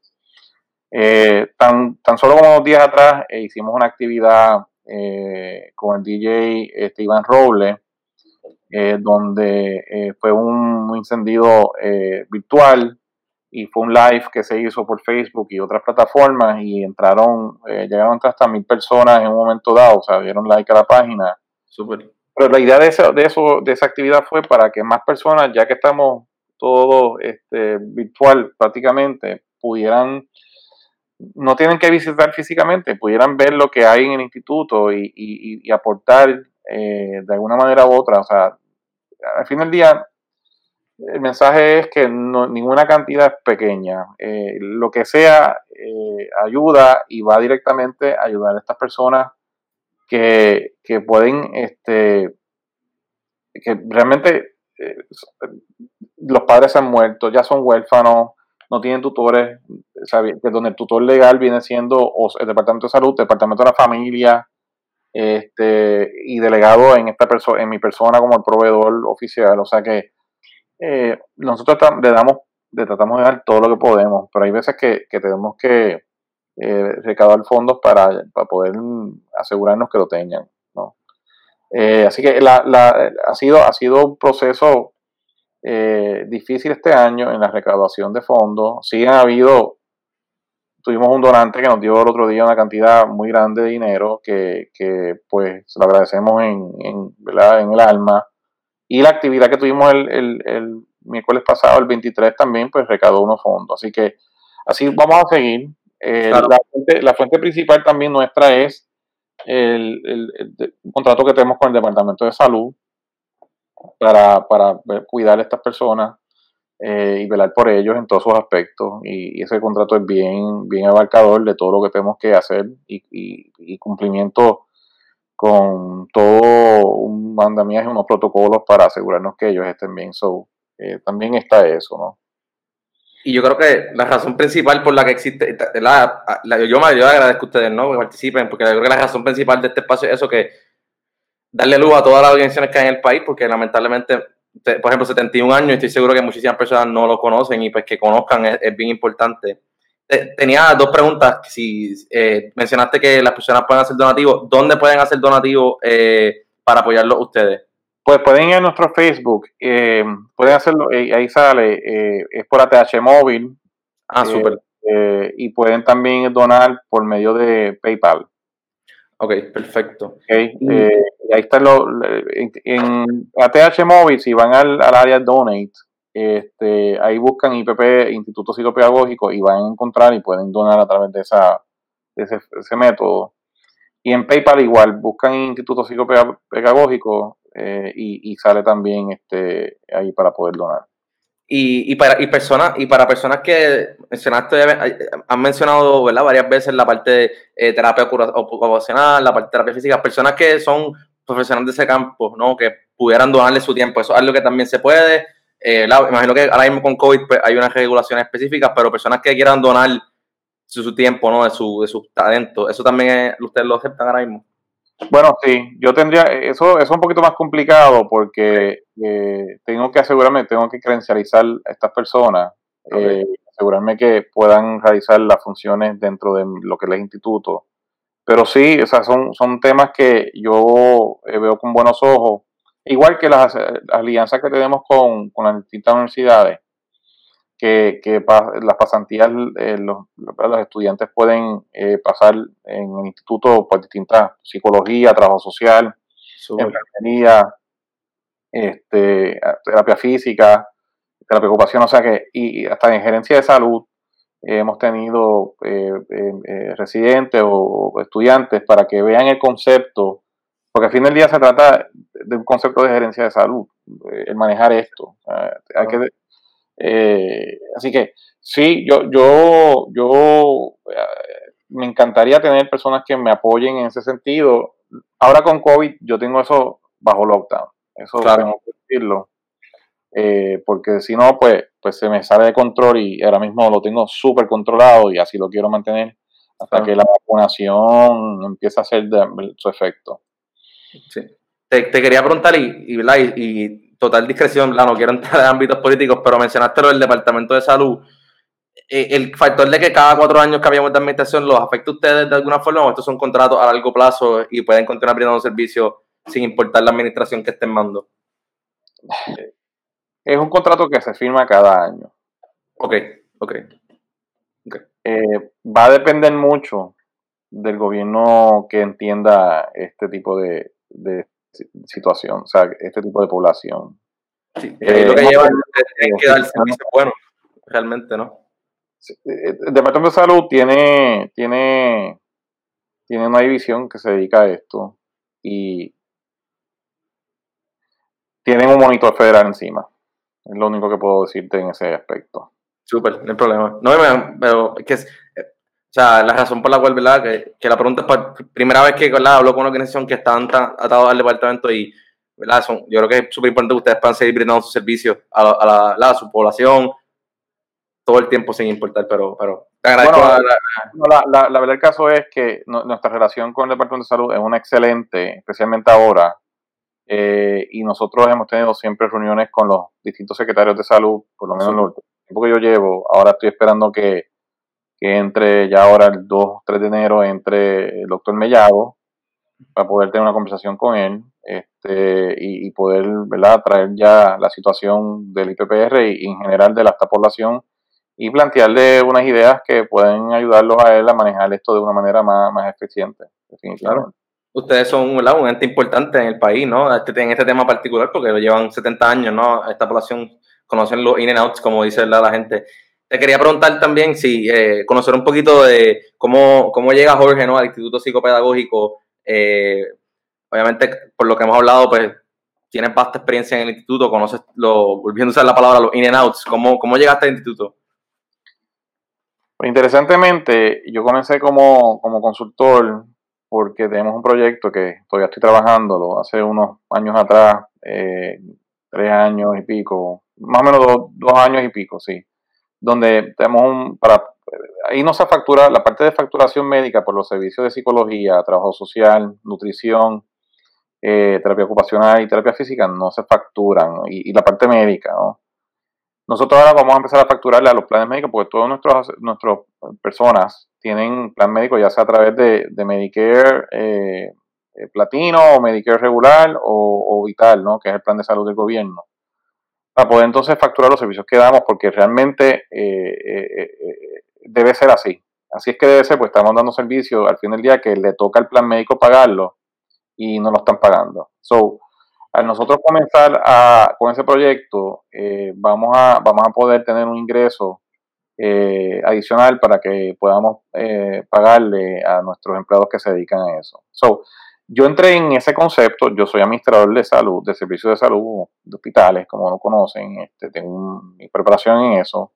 Eh, tan, tan solo unos días atrás hicimos una actividad con el DJ este, Iván Roble, donde fue un, encendido virtual y fue un live que se hizo por Facebook y otras plataformas y entraron, llegaron hasta mil personas en un momento dado, o sea, dieron like a la página. Super. Pero la idea de, eso, de, eso, de esa actividad fue para que más personas, ya que estamos todos este, virtual prácticamente, pudieran no tienen que visitar físicamente, pudieran ver lo que hay en el instituto y, aportar eh, de alguna manera u otra. O sea, al fin del día, el mensaje es que ninguna cantidad es pequeña. Eh, lo que sea eh, ayuda y va directamente a ayudar a estas personas que, que pueden, este, que realmente los padres se han muerto, ya son huérfanos, no tienen tutores, donde el tutor legal viene siendo el Departamento de Salud, el Departamento de la Familia, este, y delegado en esta persona, en mi persona como el proveedor oficial. O sea que eh, nosotros le damos le tratamos de dar todo lo que podemos, pero hay veces que, tenemos que eh, recaudar fondos para, poder asegurarnos que lo tengan. ¿no? Eh, así que la, ha, sido, ha sido un proceso eh, difícil este año en la recaudación de fondos. Sí ha habido, tuvimos un donante que nos dio el otro día una cantidad muy grande de dinero que, pues se lo agradecemos en, en, en el alma. Y la actividad que tuvimos el, el, miércoles pasado, el 23 también, pues recaudó unos fondos. Así que así vamos a seguir. Eh, la, fuente, principal también nuestra es el, el, contrato que tenemos con el Departamento de Salud para, para cuidar a estas personas eh, y velar por ellos en todos sus aspectos. Y, ese contrato es bien, bien abarcador de todo lo que tenemos que hacer y, y cumplimiento con todo un mandamiento, unos protocolos para asegurarnos que ellos estén bien. So, eh, también está eso, ¿no? Y yo creo que la razón principal por la que existe, la, yo, me, agradezco a ustedes, ¿no? Que participen, porque yo creo que la razón principal de este espacio es eso, que darle luz a todas las organizaciones que hay en el país, porque lamentablemente, por ejemplo, 71 años, estoy seguro que muchísimas personas no lo conocen y pues que conozcan es bien importante tenía dos preguntas. Si eh, mencionaste que las personas pueden hacer donativos, ¿dónde pueden hacer donativos eh, para apoyarlo ustedes? Pues pueden ir a nuestro Facebook, eh, pueden hacerlo, ahí sale, es por ATH móvil. Ah, súper. y pueden también donar por medio de PayPal. Ok, perfecto. Okay, ahí está lo, en, ATH móvil, si van al, al área Donate, este, ahí buscan IPP, Instituto Psicopedagógico, y van a encontrar y pueden donar a través de, esa, ese, método. Y en PayPal igual, buscan Instituto Psicopedagógico eh, y, sale también este, ahí para poder donar. Y, y, para, y, personas, y para personas que mencionaste, han mencionado ¿verdad? varias veces la parte de eh, terapia ocupacional, la parte de terapia física, personas que son profesionales de ese campo, ¿no? que pudieran donarle su tiempo, eso es algo que también se puede, eh, imagino que ahora mismo con COVID pues, hay unas regulaciones específicas, pero personas que quieran donar su, tiempo, ¿no? De su, de su talento, ¿eso también ustedes lo aceptan ahora mismo? Bueno, sí, yo tendría, eso, es un poquito más complicado porque eh, tengo que asegurarme, tengo que credencializar a estas personas, eh, asegurarme que puedan realizar las funciones dentro de lo que es el instituto. Pero sí, o sea, son, son temas que yo veo con buenos ojos igual que las alianzas que tenemos con, las distintas universidades, que, las pasantías, eh, los, estudiantes pueden eh, pasar en el instituto por distintas psicología, trabajo social, enfermería, este, terapia física, terapia ocupación, o sea que, y, hasta en gerencia de salud hemos tenido eh, residentes o estudiantes para que vean el concepto porque al fin del día se trata de un concepto de gerencia de salud, eh, el manejar esto. hay que, eh, así que sí, yo, yo, yo eh, me encantaría tener personas que me apoyen en ese sentido. Ahora con COVID yo tengo eso bajo lockdown, eso tengo que decirlo. porque si no, pues, pues se me sale de control y ahora mismo lo tengo súper controlado y así lo quiero mantener hasta que la vacunación empiece a hacer su efecto. Sí. Te, quería preguntar, y, y, total discreción, no quiero entrar en ámbitos políticos, pero mencionaste lo del Departamento de Salud. Eh, el factor de que cada cuatro años cambiamos de administración, ¿los afecta a ustedes de alguna forma o estos son contratos a largo plazo y pueden continuar brindando servicios sin importar la administración que estén mando? Es un contrato que se firma cada año. Ok, ok. okay. Eh, va a depender mucho del gobierno que entienda este tipo de, de situación, o sea, este tipo de población. Sí, eh, lo que lleva es que dar servicio bueno, realmente, ¿no? Eh, el Departamento de Salud tiene, tiene, tiene una división que se dedica a esto y tienen un monitor federal encima. Es lo único que puedo decirte en ese aspecto. Súper, no hay problema. No, pero es que es, o sea, la razón por la cual, ¿verdad? Que, que la pregunta es primera vez que ¿verdad? hablo con una organización que están atados al departamento y, ¿verdad? Son, yo creo que es súper importante que ustedes puedan seguir brindando sus servicios a, la, a, su población todo el tiempo sin importar, pero, pero te agradezco. la, la, la, verdad el caso es que nuestra relación con el Departamento de Salud es una excelente, especialmente ahora, eh, y nosotros hemos tenido siempre reuniones con los distintos secretarios de salud, por lo menos los tiempo que yo llevo, ahora estoy esperando que, entre ya ahora el 2, 3 de enero, entre el doctor Mellado para poder tener una conversación con él este, y, poder ¿verdad? traer ya la situación del IPPR y, en general de la esta población y plantearle unas ideas que pueden ayudarlos a él a manejar esto de una manera más, más eficiente, definitivamente. Ustedes son un ente importante en el país, ¿no? Este, en este tema particular, porque lo llevan 70 años, ¿no? Esta población conocen los in and outs, como dice la, gente. Te quería preguntar también si eh, conocer un poquito de cómo, cómo llega Jorge ¿no? al Instituto Psicopedagógico. Eh, obviamente, por lo que hemos hablado, pues tienes vasta experiencia en el instituto, conoces, lo, volviendo a usar la palabra, los in and outs. ¿Cómo, cómo llegaste al instituto? Pues interesantemente, yo comencé como, consultor porque tenemos un proyecto que todavía estoy trabajando hace unos años atrás, eh, tres años y pico, más o menos dos, años y pico, sí, donde tenemos un, para, ahí no se factura, la parte de facturación médica por los servicios de psicología, trabajo social, nutrición, eh, terapia ocupacional y terapia física no se facturan, y, la parte médica, ¿no? Nosotros ahora vamos a empezar a facturarle a los planes médicos porque todas nuestras personas tienen plan médico ya sea a través de, Medicare eh, eh, Platino o Medicare regular o, Vital, ¿no? que es el plan de salud del gobierno. Para poder entonces facturar los servicios que damos porque realmente eh, debe ser así. Así es que debe ser, pues estamos dando servicios al fin del día que le toca al plan médico pagarlo y no lo están pagando. So, al nosotros comenzar a, con ese proyecto, eh, vamos, a, vamos a poder tener un ingreso eh, adicional para que podamos eh, pagarle a nuestros empleados que se dedican a eso. So, yo entré en ese concepto, yo soy administrador de salud, de servicios de salud, de hospitales, como lo conocen, este, tengo mi preparación en eso,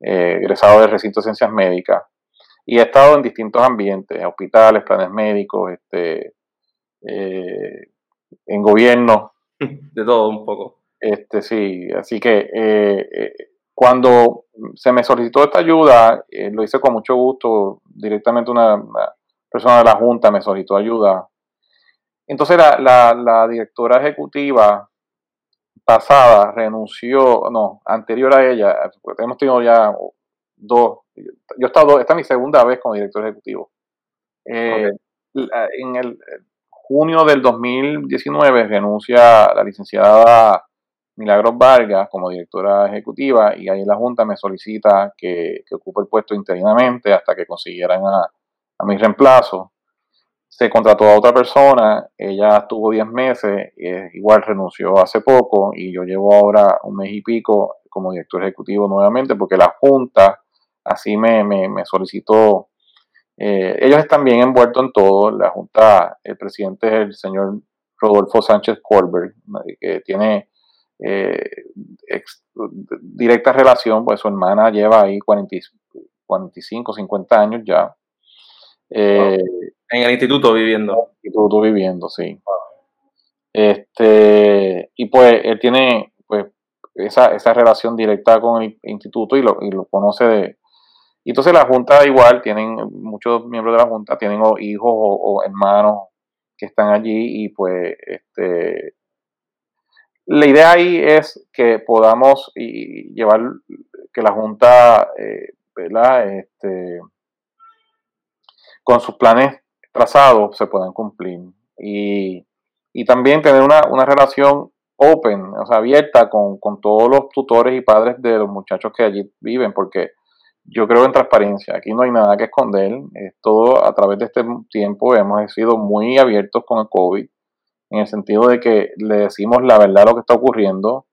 egresado del recinto de ciencias médicas, y he estado en distintos ambientes, hospitales, planes médicos, este, en gobierno, [LAUGHS] de todo un poco. Este, sí, así que eh, eh, cuando se me solicitó esta ayuda, eh, lo hice con mucho gusto, directamente una, persona de la Junta me solicitó ayuda. Entonces la, la, directora ejecutiva pasada renunció, no, anterior a ella, hemos tenido ya dos, yo he estado, esta es mi segunda vez como director ejecutivo. En el, junio del 2019 renuncia la licenciada Milagros Vargas como directora ejecutiva y ahí la Junta me solicita que, ocupe el puesto interinamente hasta que consiguieran a, mi reemplazo. Se contrató a otra persona, ella estuvo 10 meses, igual renunció hace poco y yo llevo ahora un mes y pico como director ejecutivo nuevamente porque la Junta así me, me, me solicitó eh, ellos están bien envueltos en todo. La Junta, el presidente es el señor Rodolfo Sánchez Colbert, que tiene eh, directa relación, pues su hermana lleva ahí 45, 50 años ya. Eh, en el instituto viviendo. En el instituto viviendo, sí. Este, y pues él tiene pues esa, esa relación directa con el instituto y lo, y lo conoce de, y entonces la Junta igual, tienen muchos miembros de la Junta, tienen hijos o, hermanos que están allí y pues este, la idea ahí es que podamos y llevar que la Junta, eh, Este, con sus planes trazados se puedan cumplir. Y, también tener una, relación open, o sea, abierta con, con, todos los tutores y padres de los muchachos que allí viven, porque yo creo en transparencia. Aquí no hay nada que esconder. Es todo a través de este tiempo hemos sido muy abiertos con el COVID, en el sentido de que le decimos la verdad lo que está ocurriendo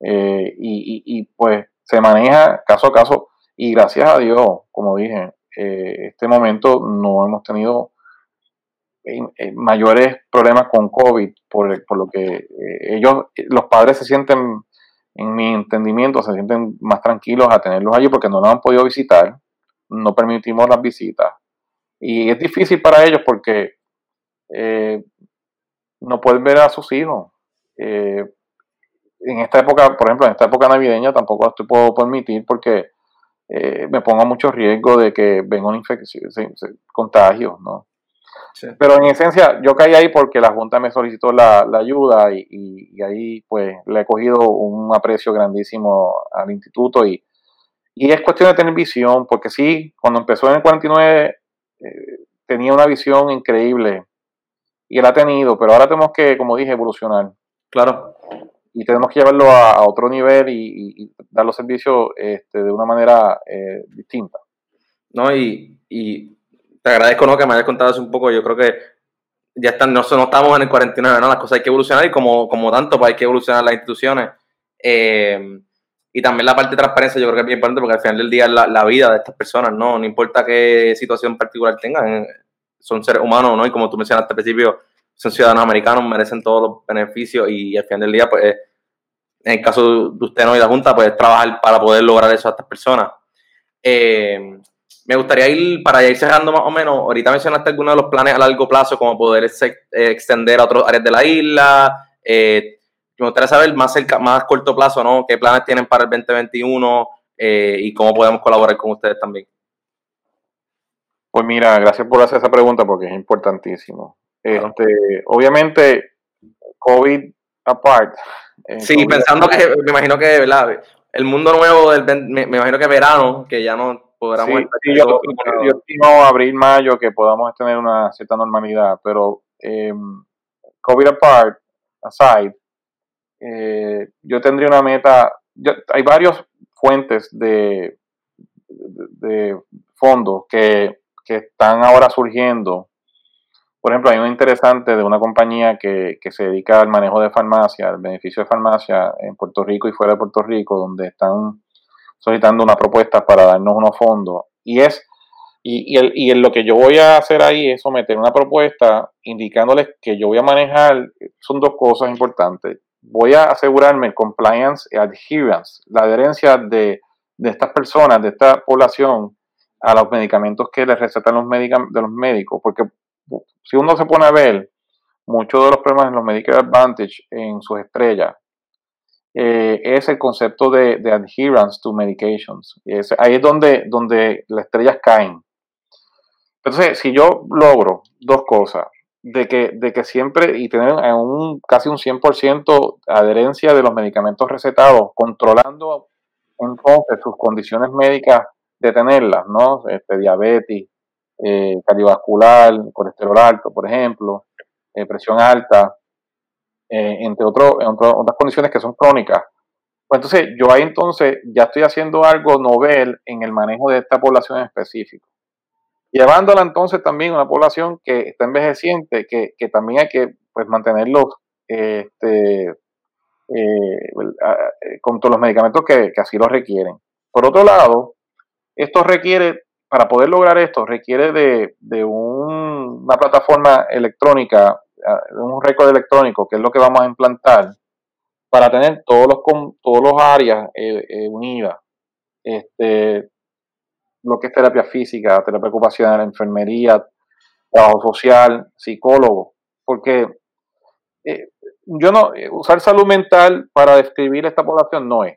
eh, y, pues se maneja caso a caso. Y gracias a Dios, como dije, eh, este momento no hemos tenido mayores problemas con COVID, por, por lo que ellos, los padres se sienten en mi entendimiento, se sienten más tranquilos a tenerlos allí porque no los han podido visitar, no permitimos las visitas. Y es difícil para ellos porque eh, no pueden ver a sus hijos. Eh, en esta época, por ejemplo, en esta época navideña tampoco esto puedo permitir porque eh, me pongo mucho riesgo de que venga una infección, contagios, ¿no? Pero en esencia, yo caí ahí porque la Junta me solicitó la, ayuda y, ahí pues le he cogido un aprecio grandísimo al instituto y, Y es cuestión de tener visión, porque sí, cuando empezó en el 49 eh, tenía una visión increíble y él ha tenido, pero ahora tenemos que, como dije, evolucionar. Claro. Y tenemos que llevarlo a, otro nivel y, dar los servicios este, de una manera eh, distinta. No, y, te agradezco ¿no? que me hayas contado eso un poco. Yo creo que ya están, no, no estamos en el 49, ¿no? Las cosas hay que evolucionar y como, como tanto, pues hay que evolucionar las instituciones. Eh, y también la parte de transparencia yo creo que es bien importante porque al final del día es la, vida de estas personas, ¿no? No importa qué situación particular tengan, son seres humanos, ¿no? Y como tú mencionaste al principio, son ciudadanos americanos, merecen todos los beneficios y al final del día, pues, en el caso de usted ¿no? y la Junta, pues trabajar para poder lograr eso a estas personas. Eh, me gustaría ir, para ir cerrando más o menos, ahorita mencionaste algunos de los planes a largo plazo, como poder eh, extender a otras áreas de la isla. Eh, me gustaría saber más cerca, más corto plazo, ¿no? ¿Qué planes tienen para el 2021 eh, y cómo podemos colaborar con ustedes también? Pues mira, gracias por hacer esa pregunta porque es importantísimo. Este, obviamente, COVID apart. sí, pensando que, me imagino que, ¿verdad? El mundo nuevo, del, me, me imagino que verano, que ya no Sí, yo, estimo abril, mayo que podamos tener una cierta normalidad, pero eh, COVID apart, aside, eh, yo tendría una meta, hay varias fuentes de, de, fondos que, que, están ahora surgiendo. Por ejemplo, hay una interesante de una compañía que, que se dedica al manejo de farmacia, al beneficio de farmacia en Puerto Rico y fuera de Puerto Rico, donde están solicitando una propuesta para darnos unos fondos. Y es, y, y, y lo que yo voy a hacer ahí es someter una propuesta indicándoles que yo voy a manejar, son dos cosas importantes. Voy a asegurarme el compliance y adherence, la adherencia de, de estas personas, de esta población, a los medicamentos que les recetan los, de los médicos, porque si uno se pone a ver, muchos de los problemas en los Medicare Advantage en sus estrellas eh, es el concepto de, adherence to medications. ahí es donde, donde las estrellas caen. Entonces, si yo logro dos cosas, de que, de que siempre, y tener un, casi un 100% adherencia de los medicamentos recetados, controlando entonces sus condiciones médicas de tenerlas, ¿no? Este, diabetes, eh, cardiovascular, colesterol alto, por ejemplo, eh, presión alta, eh, entre, otras condiciones que son crónicas. Pues entonces yo ahí entonces ya estoy haciendo algo novel en el manejo de esta población en específico. Llevándola entonces también a una población que está envejeciente, que, que también hay que pues, mantenerlos este, eh, con todos los medicamentos que, que así lo requieren. Por otro lado, esto requiere, para poder lograr esto, requiere de, de un, una plataforma electrónica un récord electrónico, que es lo que vamos a implantar, para tener todos los, todos los áreas eh, eh, unidas. Este, lo que es terapia física, terapia ocupacional, enfermería, trabajo social, psicólogo, porque eh, yo no, usar salud mental para describir esta población no es.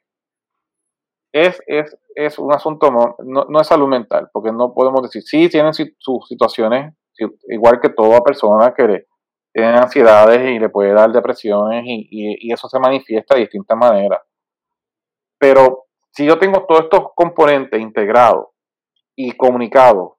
Es, es, es un asunto, no, no, es salud mental, porque no podemos decir, sí, tienen sus situaciones, igual que toda persona que tienen ansiedades y le puede dar depresiones y, eso se manifiesta de distintas maneras. Pero si yo tengo todos estos componentes integrados y comunicados,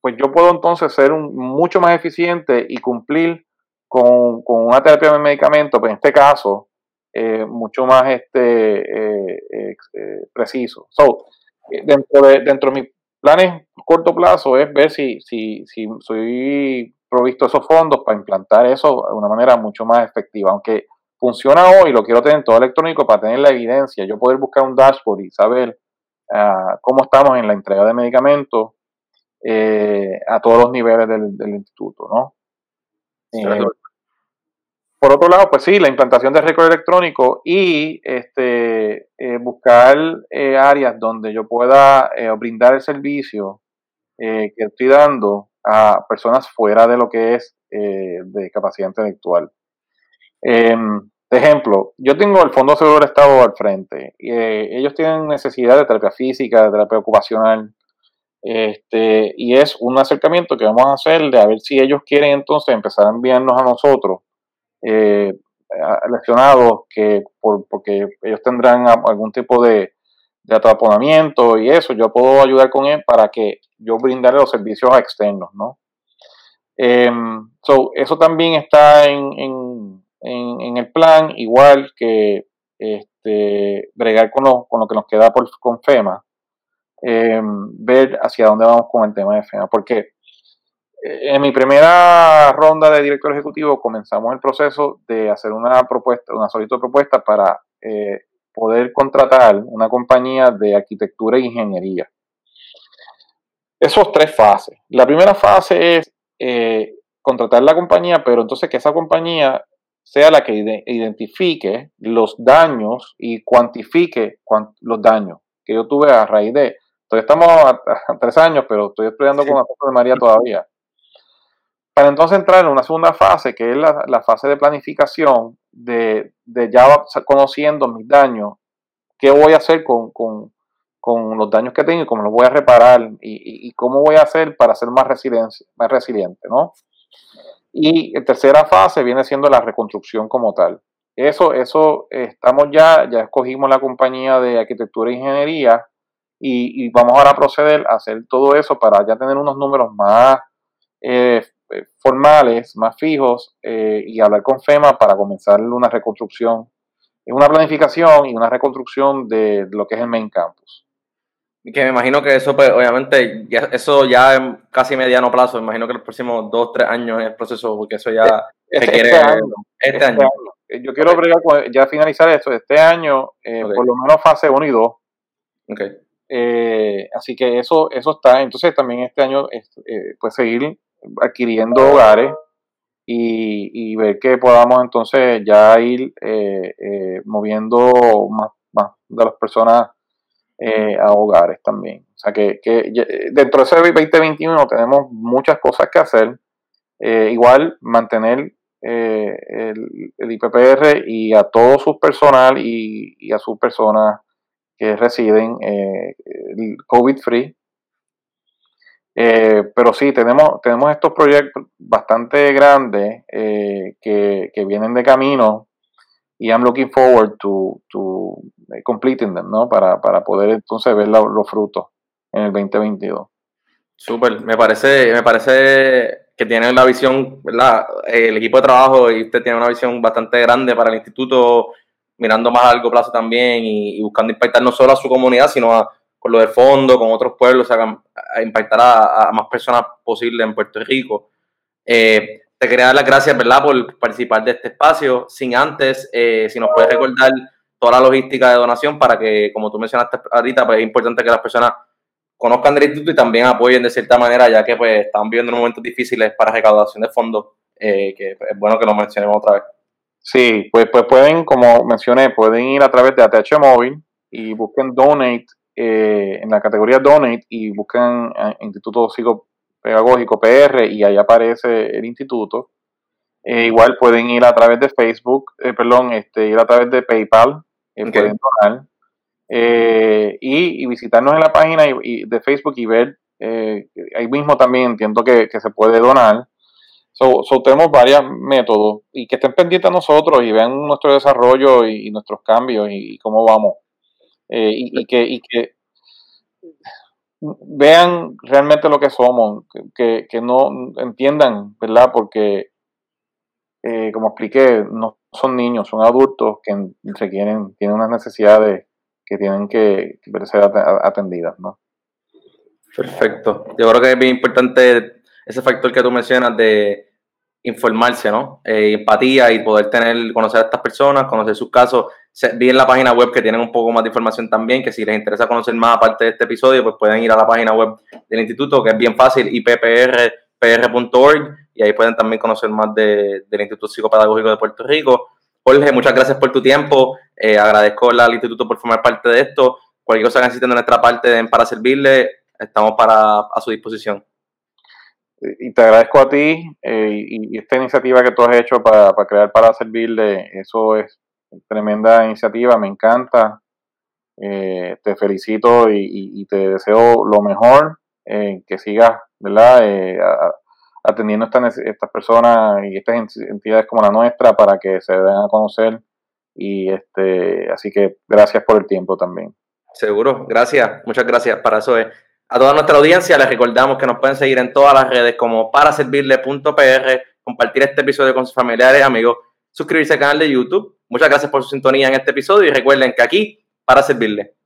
pues yo puedo entonces ser un, mucho más eficiente y cumplir con, una terapia de medicamento, pues en este caso, eh, mucho más este, eh, eh, preciso. So, dentro de, dentro de mis planes corto plazo es ver si, si, si soy provisto esos fondos para implantar eso de una manera mucho más efectiva. Aunque funciona hoy, lo quiero tener todo electrónico para tener la evidencia, yo poder buscar un dashboard y saber ah, cómo estamos en la entrega de medicamentos eh, a todos los niveles del, instituto, ¿no? Eh, por otro lado, pues sí, la implantación de récord electrónico y este, eh, buscar áreas donde yo pueda brindar el servicio que estoy dando a personas fuera de lo que es eh, de capacidad intelectual. Em, de ejemplo, yo tengo el Fondo Seguro del Estado al frente. Eh, ellos tienen necesidad de terapia física, de terapia ocupacional. Este, y es un acercamiento que vamos a hacer de a ver si ellos quieren entonces empezar a enviarnos a nosotros eh, leccionados que por, porque ellos tendrán algún tipo de, de ataponamiento y eso, yo puedo ayudar con él para que yo brindarle los servicios externos, ¿no? Em, so, eso también está en, en, el plan, igual que este, bregar con lo, con lo que nos queda por, con FEMA, em, ver hacia dónde vamos con el tema de FEMA, porque eh, en mi primera ronda de director ejecutivo comenzamos el proceso de hacer una propuesta, una solicitud de propuesta para eh, poder contratar una compañía de arquitectura e ingeniería. Esos tres fases. La primera fase es eh, contratar la compañía, pero entonces que esa compañía sea la que identifique los daños y cuantifique los daños que yo tuve a raíz de. Todavía estamos a, tres años, pero estoy estudiando con la de María todavía. Para entonces entrar en una segunda fase, que es la, fase de planificación, de, ya conociendo mis daños, qué voy a hacer con, los daños que tengo y cómo los voy a reparar y, cómo voy a hacer para ser más, más resiliente, ¿no? Y en tercera fase viene siendo la reconstrucción como tal. Eso, eso estamos ya, ya escogimos la compañía de arquitectura e ingeniería y, vamos ahora a proceder a hacer todo eso para ya tener unos números más eh, formales, más fijos eh, y hablar con FEMA para comenzar una reconstrucción, una planificación y una reconstrucción de lo que es el main campus. Que me imagino que eso, pues, obviamente, ya, eso ya en casi mediano plazo, me imagino que los próximos dos, tres años es el proceso, porque eso ya este, quiere, este, año, este, año. Eh, yo quiero ya finalizar esto, este año, eh, por lo menos fase 1 y 2. Okay. Eh, así que eso, eso está. Entonces también este año, pues seguir adquiriendo hogares y, ver que podamos entonces ya ir moviendo más, más de las personas eh, a hogares también. O sea que, dentro de ese 2021 tenemos muchas cosas que hacer. Eh, igual mantener eh, el, IPPR y a todo su personal y, a sus personas que residen COVID free. pero sí, tenemos, tenemos estos proyectos bastante grandes que, vienen de camino y I'm looking forward to completing them, ¿no? Para, para poder entonces ver los frutos en el 2022. Súper, me parece, me parece que tiene la visión, ¿verdad? El equipo de trabajo y usted tiene una visión bastante grande para el instituto, mirando más a largo plazo también y, buscando impactar no solo a su comunidad, sino a, con lo del fondo, con otros pueblos, a, impactar a, más personas posibles en Puerto Rico. Eh, te quería dar las gracias, ¿verdad?, por participar de este espacio. Sin antes, eh, si nos puedes recordar toda la logística de donación para que, como tú mencionaste ahorita, pues es importante que las personas conozcan del instituto y también apoyen de cierta manera, ya que pues están viviendo momentos difíciles para recaudación de fondos, eh, que es bueno que lo mencionemos otra vez. Sí, pues, pues pueden, como mencioné, pueden ir a través de ATH Móvil y busquen Donate eh, en la categoría Donate y busquen Instituto Psico Pedagógico PR y ahí aparece el instituto. Eh, igual pueden ir a través de Facebook, eh, perdón, este, ir a través de PayPal, eh, pueden donar. y, visitarnos en la página de Facebook y ver, ahí mismo también entiendo que, se puede donar. So, tenemos varios métodos y que estén pendientes a nosotros y vean nuestro desarrollo y, nuestros cambios y, cómo vamos. y, que, y que vean realmente lo que somos, que, no entiendan, ¿verdad? Porque, eh, como expliqué, no son niños, son adultos que requieren, tienen unas necesidades que tienen que ser atendidas, ¿no? Perfecto. Yo creo que es bien importante ese factor que tú mencionas de informarse, ¿no? Eh, empatía y poder tener, conocer a estas personas, conocer sus casos. Vi en la página web que tienen un poco más de información también, que si les interesa conocer más aparte de este episodio, pues pueden ir a la página web del instituto, que es bien fácil, ipprpr.org, y ahí pueden también conocer más del Instituto Psicopedagógico de Puerto Rico. Jorge, muchas gracias por tu tiempo. Eh, agradezco al instituto por formar parte de esto. Cualquier cosa que necesiten de nuestra parte para servirle, estamos para, a su disposición y te agradezco a ti eh, y, esta iniciativa que tú has hecho para, crear para servirle, eso es tremenda iniciativa, me encanta. Eh, te felicito y, te deseo lo mejor, eh, que sigas, ¿verdad? Atendiendo estas, estas personas y estas entidades como la nuestra para que se den a conocer y este así que gracias por el tiempo también. Seguro, gracias, muchas gracias. Para eso es. A toda nuestra audiencia les recordamos que nos pueden seguir en todas las redes como para servirle.pr, compartir este episodio con sus familiares amigos, suscribirse al canal de YouTube. Muchas gracias por su sintonía en este episodio y recuerden que aquí para servirle.